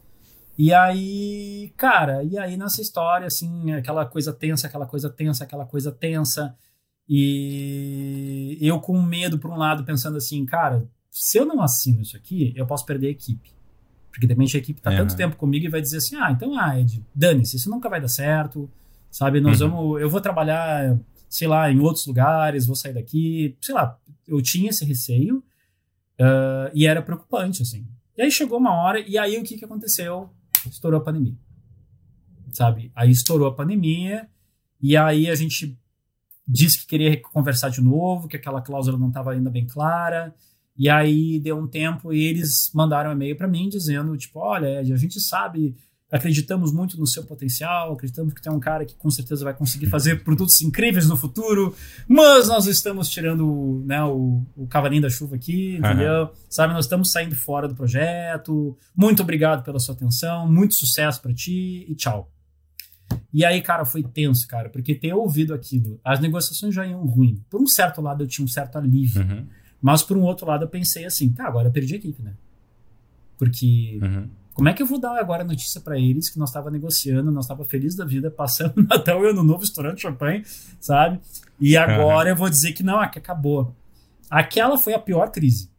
E aí, cara, e aí nessa história, assim, aquela coisa tensa, aquela coisa tensa, aquela coisa tensa. E eu com medo, por um lado, pensando assim, cara, se eu não assino isso aqui, eu posso perder a equipe. Porque de repente a equipe está é. tanto tempo comigo e vai dizer assim: ah, então, ah, Ed, dane-se, isso nunca vai dar certo, sabe? Nós uhum. vamos, eu vou trabalhar, sei lá, em outros lugares, vou sair daqui, sei lá. Eu tinha esse receio uh, e era preocupante, assim. E aí chegou uma hora, e aí o que, que aconteceu? Estourou a pandemia, sabe? Aí estourou a pandemia, e aí a gente disse que queria conversar de novo, que aquela cláusula não estava ainda bem clara. E aí deu um tempo e eles mandaram um e-mail para mim dizendo, tipo, olha, Ed, a gente sabe, acreditamos muito no seu potencial, acreditamos que tem um cara que com certeza vai conseguir fazer produtos incríveis no futuro, mas nós estamos tirando né, o, o cavalinho da chuva aqui, entendeu? Uhum. Sabe, nós estamos saindo fora do projeto. Muito obrigado pela sua atenção, muito sucesso para ti e tchau. E aí, cara, foi tenso, cara, porque ter ouvido aquilo, as negociações já iam ruim. Por um certo lado, eu tinha um certo alívio. Uhum. Mas por um outro lado, eu pensei assim, tá, agora eu perdi a equipe, né? Porque uhum. como é que eu vou dar agora a notícia para eles que nós estava negociando, nós estava feliz da vida, passando Natal e Ano Novo, estourando champanhe, sabe? E agora uhum. eu vou dizer que não, ah, que acabou. Aquela foi a pior crise.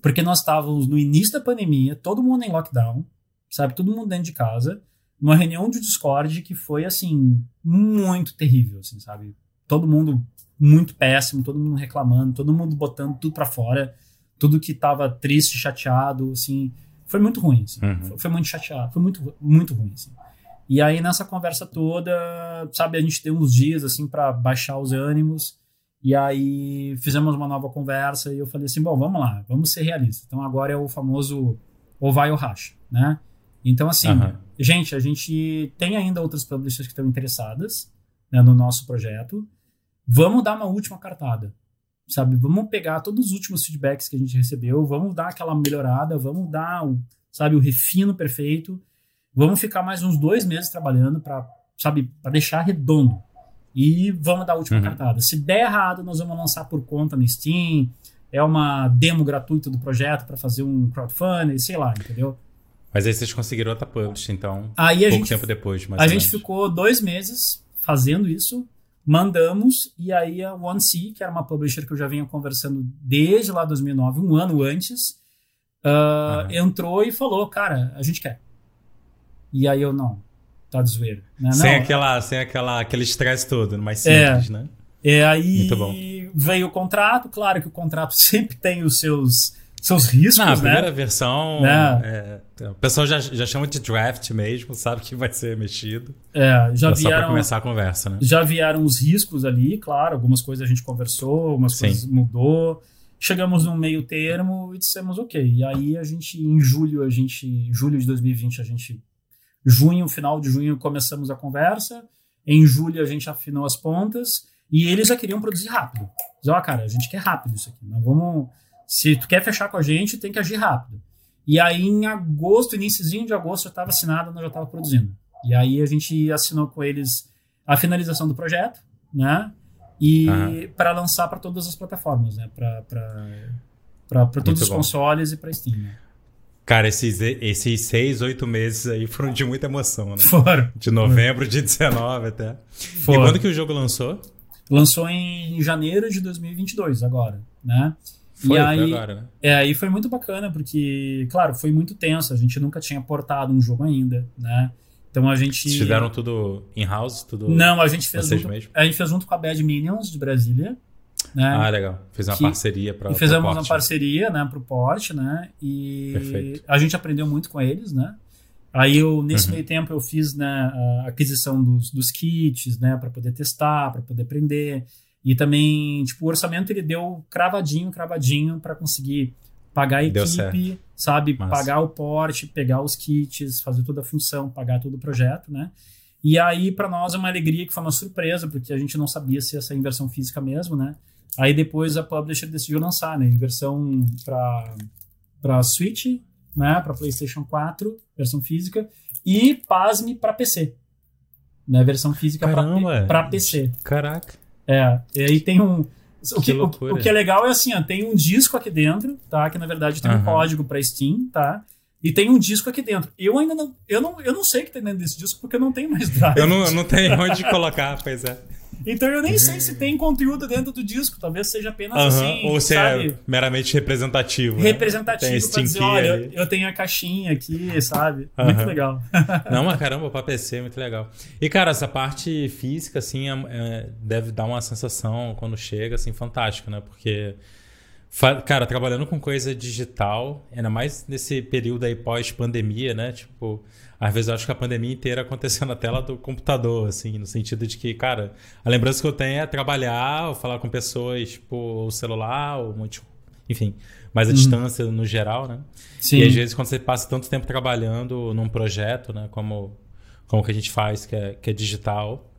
Porque nós estávamos no início da pandemia, todo mundo em lockdown, sabe? Todo mundo dentro de casa uma reunião de Discord que foi, assim, muito terrível, assim, sabe? Todo mundo muito péssimo, todo mundo reclamando, todo mundo botando tudo para fora, tudo que tava triste, chateado, assim, foi muito ruim, assim. uhum. foi, foi, muito chateado, foi muito, muito ruim, assim. E aí, nessa conversa toda, sabe, a gente deu uns dias, assim, para baixar os ânimos, e aí fizemos uma nova conversa, e eu falei assim, bom, vamos lá, vamos ser realistas. Então, agora é o famoso ou vai ou racha, né? Então, assim, uhum. gente, a gente tem ainda outras publishers que estão interessadas né, no nosso projeto. Vamos dar uma última cartada, sabe? Vamos pegar todos os últimos feedbacks que a gente recebeu, vamos dar aquela melhorada, vamos dar, o, sabe, o refino perfeito. Vamos ficar mais uns dois meses trabalhando para, sabe, para deixar redondo. E vamos dar a última uhum. cartada. Se der errado, nós vamos lançar por conta no Steam. É uma demo gratuita do projeto para fazer um crowdfunding, sei lá, entendeu?
Mas aí vocês conseguiram outra publish, então,
aí
pouco
gente,
tempo depois,
A gente ficou dois meses fazendo isso, mandamos, e aí a OneC, que era uma publisher que eu já vinha conversando desde lá 2009, um ano antes, uh, uhum. entrou e falou, cara, a gente quer. E aí eu, não, tá de zoeira. Né?
Sem, não, aquela, sem aquela, aquele estresse todo, mais simples,
é,
né?
É, aí veio o contrato, claro que o contrato sempre tem os seus seus riscos, Não,
a primeira né? versão, né? é, o pessoal já, já chama de draft mesmo, sabe que vai ser mexido.
É, já
é
vieram,
só para começar a conversa, né?
Já vieram os riscos ali, claro, algumas coisas a gente conversou, algumas Sim. coisas mudou. Chegamos num meio termo e dissemos ok. E aí a gente, em julho, a gente, julho de 2020, a gente, junho, final de junho, começamos a conversa. Em julho a gente afinou as pontas e eles já queriam produzir rápido. Diz, ó, oh, cara, a gente quer rápido isso aqui. Não vamos se tu quer fechar com a gente, tem que agir rápido. E aí, em agosto, iníciozinho de agosto, já estava assinado, nós já estava produzindo. E aí a gente assinou com eles a finalização do projeto, né? E uhum. para lançar para todas as plataformas, né? Para todos os bom. consoles e para Steam. Né?
Cara, esses, esses seis, oito meses aí foram de muita emoção, né?
Foram.
De novembro de 19 até. Foram. E quando que o jogo lançou?
Lançou em janeiro de 2022, agora, né?
Foi,
e aí,
foi agora, né?
É, aí foi muito bacana, porque, claro, foi muito tenso. A gente nunca tinha portado um jogo ainda, né? Então a gente. Vocês
fizeram tudo in-house? Tudo
Não, a gente fez. Junto, mesmo? A gente fez junto com a Bad Minions de Brasília. Né?
Ah, legal. Fez uma que, parceria para.
Fizemos uma parceria, né, pro porte, né? E Perfeito. a gente aprendeu muito com eles, né? Aí eu, nesse uhum. meio tempo, eu fiz né, a aquisição dos, dos kits, né, para poder testar, para poder aprender. E também, tipo, o orçamento ele deu cravadinho, cravadinho para conseguir pagar a equipe, sabe? Massa. Pagar o porte, pegar os kits, fazer toda a função, pagar todo o projeto, né? E aí, para nós, é uma alegria que foi uma surpresa, porque a gente não sabia se ia ser em versão física mesmo, né? Aí depois a publisher decidiu lançar, né? Em versão para Switch, né? Para PlayStation 4, versão física, e, pasme, para PC. Né? Versão física para PC.
Caraca.
É, e aí tem um. O que, que o, o, que é legal é assim, ó, tem um disco aqui dentro, tá? Que na verdade tem uhum. um código para Steam, tá? E tem um disco aqui dentro. Eu ainda não. Eu não, eu não sei o que tem dentro desse disco, porque eu não tenho mais drive.
Eu não, eu não tenho onde colocar, pois é.
Então eu nem sei se tem conteúdo dentro do disco, talvez seja apenas uhum. assim.
Ou se é sabe? é meramente representativo. Né?
Representativo né? pra dizer, olha, ali. eu tenho a caixinha aqui, sabe? Uhum. Muito legal.
Não, mas caramba, pra PC é muito legal. E, cara, essa parte física, assim, é, é, deve dar uma sensação quando chega, assim, fantástica, né? Porque. Cara, trabalhando com coisa digital, ainda mais nesse período aí pós-pandemia, né? Tipo, às vezes eu acho que a pandemia inteira aconteceu na tela do computador, assim, no sentido de que, cara, a lembrança que eu tenho é trabalhar, ou falar com pessoas, tipo, o celular, ou enfim, mas a uhum. distância no geral, né? Sim. E às vezes quando você passa tanto tempo trabalhando num projeto, né, como como que a gente faz, que é, que é digital,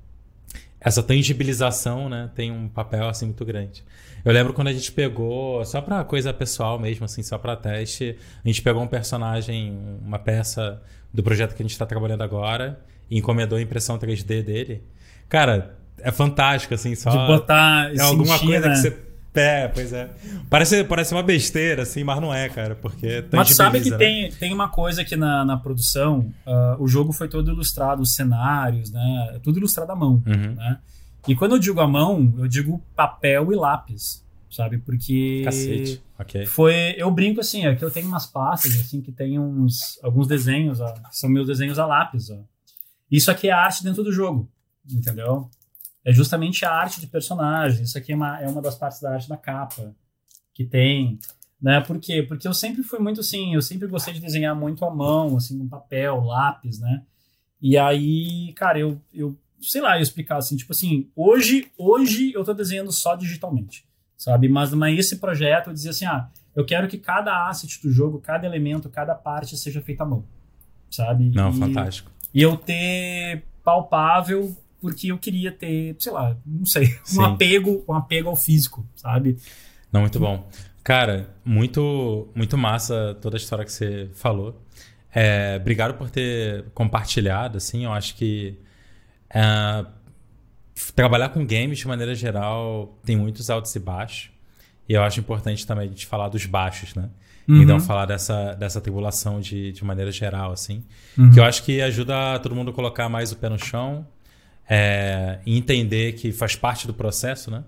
essa tangibilização, né, tem um papel assim muito grande. Eu lembro quando a gente pegou, só para coisa pessoal mesmo, assim, só para teste, a gente pegou um personagem, uma peça do projeto que a gente está trabalhando agora e encomendou a impressão 3D dele. Cara, é fantástico, assim, só.
De botar.
É alguma coisa né? que você é, pois é. Parece, parece uma besteira, assim, mas não é, cara, porque
Mas sabe que né? tem, tem uma coisa aqui na, na produção, uh, o jogo foi todo ilustrado, os cenários, né? Tudo ilustrado à mão, uhum. né? E quando eu digo à mão, eu digo papel e lápis, sabe? Porque
Cacete. Okay.
foi, eu brinco assim, aqui eu tenho umas pastas assim que tem uns alguns desenhos, ó, são meus desenhos a lápis, ó. Isso aqui é arte dentro do jogo, entendeu? é justamente a arte de personagem. Isso aqui é uma, é uma das partes da arte da capa que tem. Né? Por quê? Porque eu sempre fui muito assim, eu sempre gostei de desenhar muito à mão, assim, com papel, lápis, né? E aí, cara, eu, eu sei lá, eu explicar assim, tipo assim, hoje, hoje eu tô desenhando só digitalmente, sabe? Mas, mas esse projeto eu dizia assim, ah, eu quero que cada asset do jogo, cada elemento, cada parte seja feita à mão, sabe?
Não, e, fantástico.
E eu ter palpável porque eu queria ter, sei lá, não sei, um apego, um apego ao físico, sabe?
Não, muito bom. Cara, muito, muito massa toda a história que você falou. É, obrigado por ter compartilhado, assim, eu acho que é, trabalhar com games de maneira geral tem muitos altos e baixos. E eu acho importante também a gente falar dos baixos, né? Uhum. Então, falar dessa, dessa tribulação de, de maneira geral, assim. Uhum. Que eu acho que ajuda todo mundo a colocar mais o pé no chão, é, entender que faz parte do processo, né?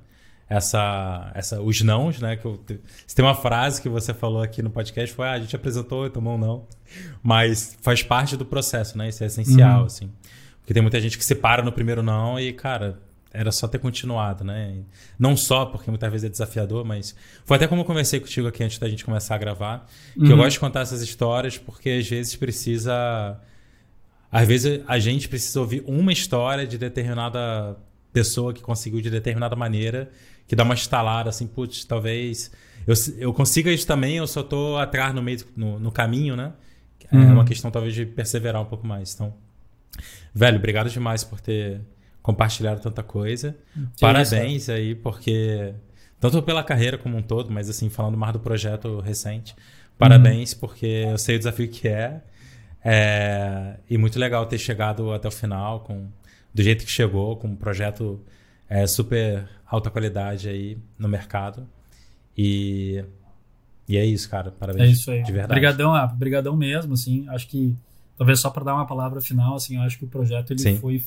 Essa, essa, os nãos, né? Que eu, se tem uma frase que você falou aqui no podcast foi: ah, a gente apresentou e tomou um não, mas faz parte do processo, né? Isso é essencial, uhum. assim, porque tem muita gente que se para no primeiro não e cara era só ter continuado, né? Não só porque muitas vezes é desafiador, mas foi até como eu conversei contigo aqui antes da gente começar a gravar, que uhum. eu gosto de contar essas histórias porque às vezes precisa às vezes a gente precisa ouvir uma história de determinada pessoa que conseguiu de determinada maneira, que dá uma estalada assim, putz, talvez eu, eu consiga isso também, eu só tô atrás no meio no, no caminho, né? É uhum. uma questão talvez de perseverar um pouco mais. Então, velho, obrigado demais por ter compartilhado tanta coisa. Que Parabéns isso. aí, porque tanto pela carreira como um todo, mas assim, falando mais do projeto recente, parabéns, uhum. porque eu sei o desafio que é. É, e muito legal ter chegado até o final com do jeito que chegou, com um projeto é, super alta qualidade aí no mercado. E, e é isso, cara. Parabéns.
É isso aí. De verdade. Obrigadão, ah, obrigadão mesmo, assim. Acho que talvez só para dar uma palavra final, assim, eu acho que o projeto ele foi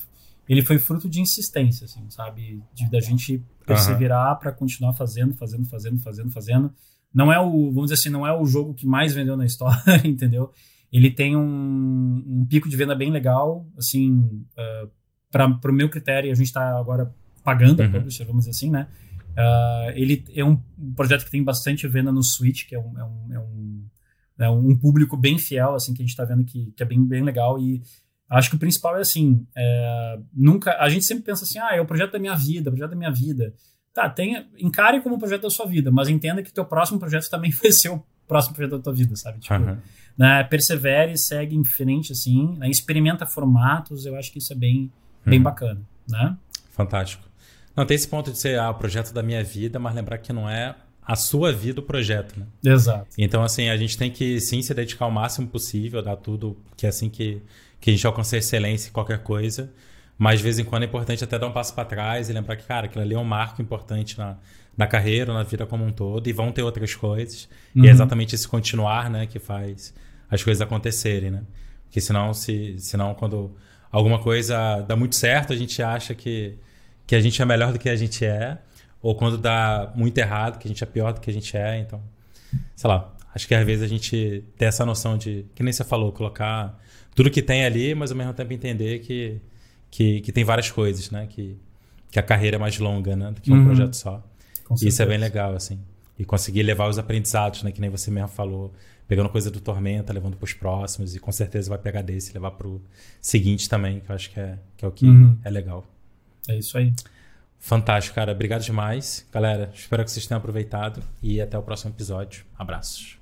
ele foi fruto de insistência, assim, sabe, de da gente perseverar uhum. para continuar fazendo, fazendo, fazendo, fazendo, fazendo. Não é o, vamos dizer assim, não é o jogo que mais vendeu na história, entendeu? ele tem um, um pico de venda bem legal, assim, uh, para o meu critério, a gente está agora pagando uhum. a publisher, vamos dizer assim, né? Uh, ele é um projeto que tem bastante venda no Switch, que é um, é um, é um, é um público bem fiel, assim, que a gente está vendo que, que é bem, bem legal e acho que o principal é assim, é, nunca, a gente sempre pensa assim, ah, é o projeto da minha vida, o projeto da minha vida. Tá, tenha, encare como um projeto da sua vida, mas entenda que teu próximo projeto também vai ser o próximo projeto da tua vida, sabe? Tipo, uhum né, persevere, segue em frente, assim, né, experimenta formatos, eu acho que isso é bem, bem uhum. bacana, né?
Fantástico. Não, tem esse ponto de ser ah, o projeto da minha vida, mas lembrar que não é a sua vida o projeto, né?
Exato.
Então, assim, a gente tem que sim se dedicar o máximo possível, dar tudo, que é assim que, que a gente alcança excelência em qualquer coisa. Mas de vez em quando é importante até dar um passo para trás e lembrar que, cara, aquilo ali é um marco importante na, na carreira, na vida como um todo, e vão ter outras coisas. Uhum. E é uhum. exatamente esse continuar, né, que faz as coisas acontecerem, né? Porque senão, se, senão quando alguma coisa dá muito certo, a gente acha que, que a gente é melhor do que a gente é, ou quando dá muito errado, que a gente é pior do que a gente é, então, sei lá, acho que às vezes a gente tem essa noção de, que nem você falou, colocar tudo que tem ali, mas ao mesmo tempo entender que, que, que tem várias coisas, né? Que, que a carreira é mais longa, né? Do que um uhum. projeto só. E isso é bem legal, assim. E conseguir levar os aprendizados, né? Que nem você mesmo falou. Pegando coisa do Tormenta, levando para os próximos. E com certeza vai pegar desse e levar para o seguinte também, que eu acho que é, que é o que uhum. é legal.
É isso aí.
Fantástico, cara. Obrigado demais. Galera, espero que vocês tenham aproveitado e até o próximo episódio. Abraços.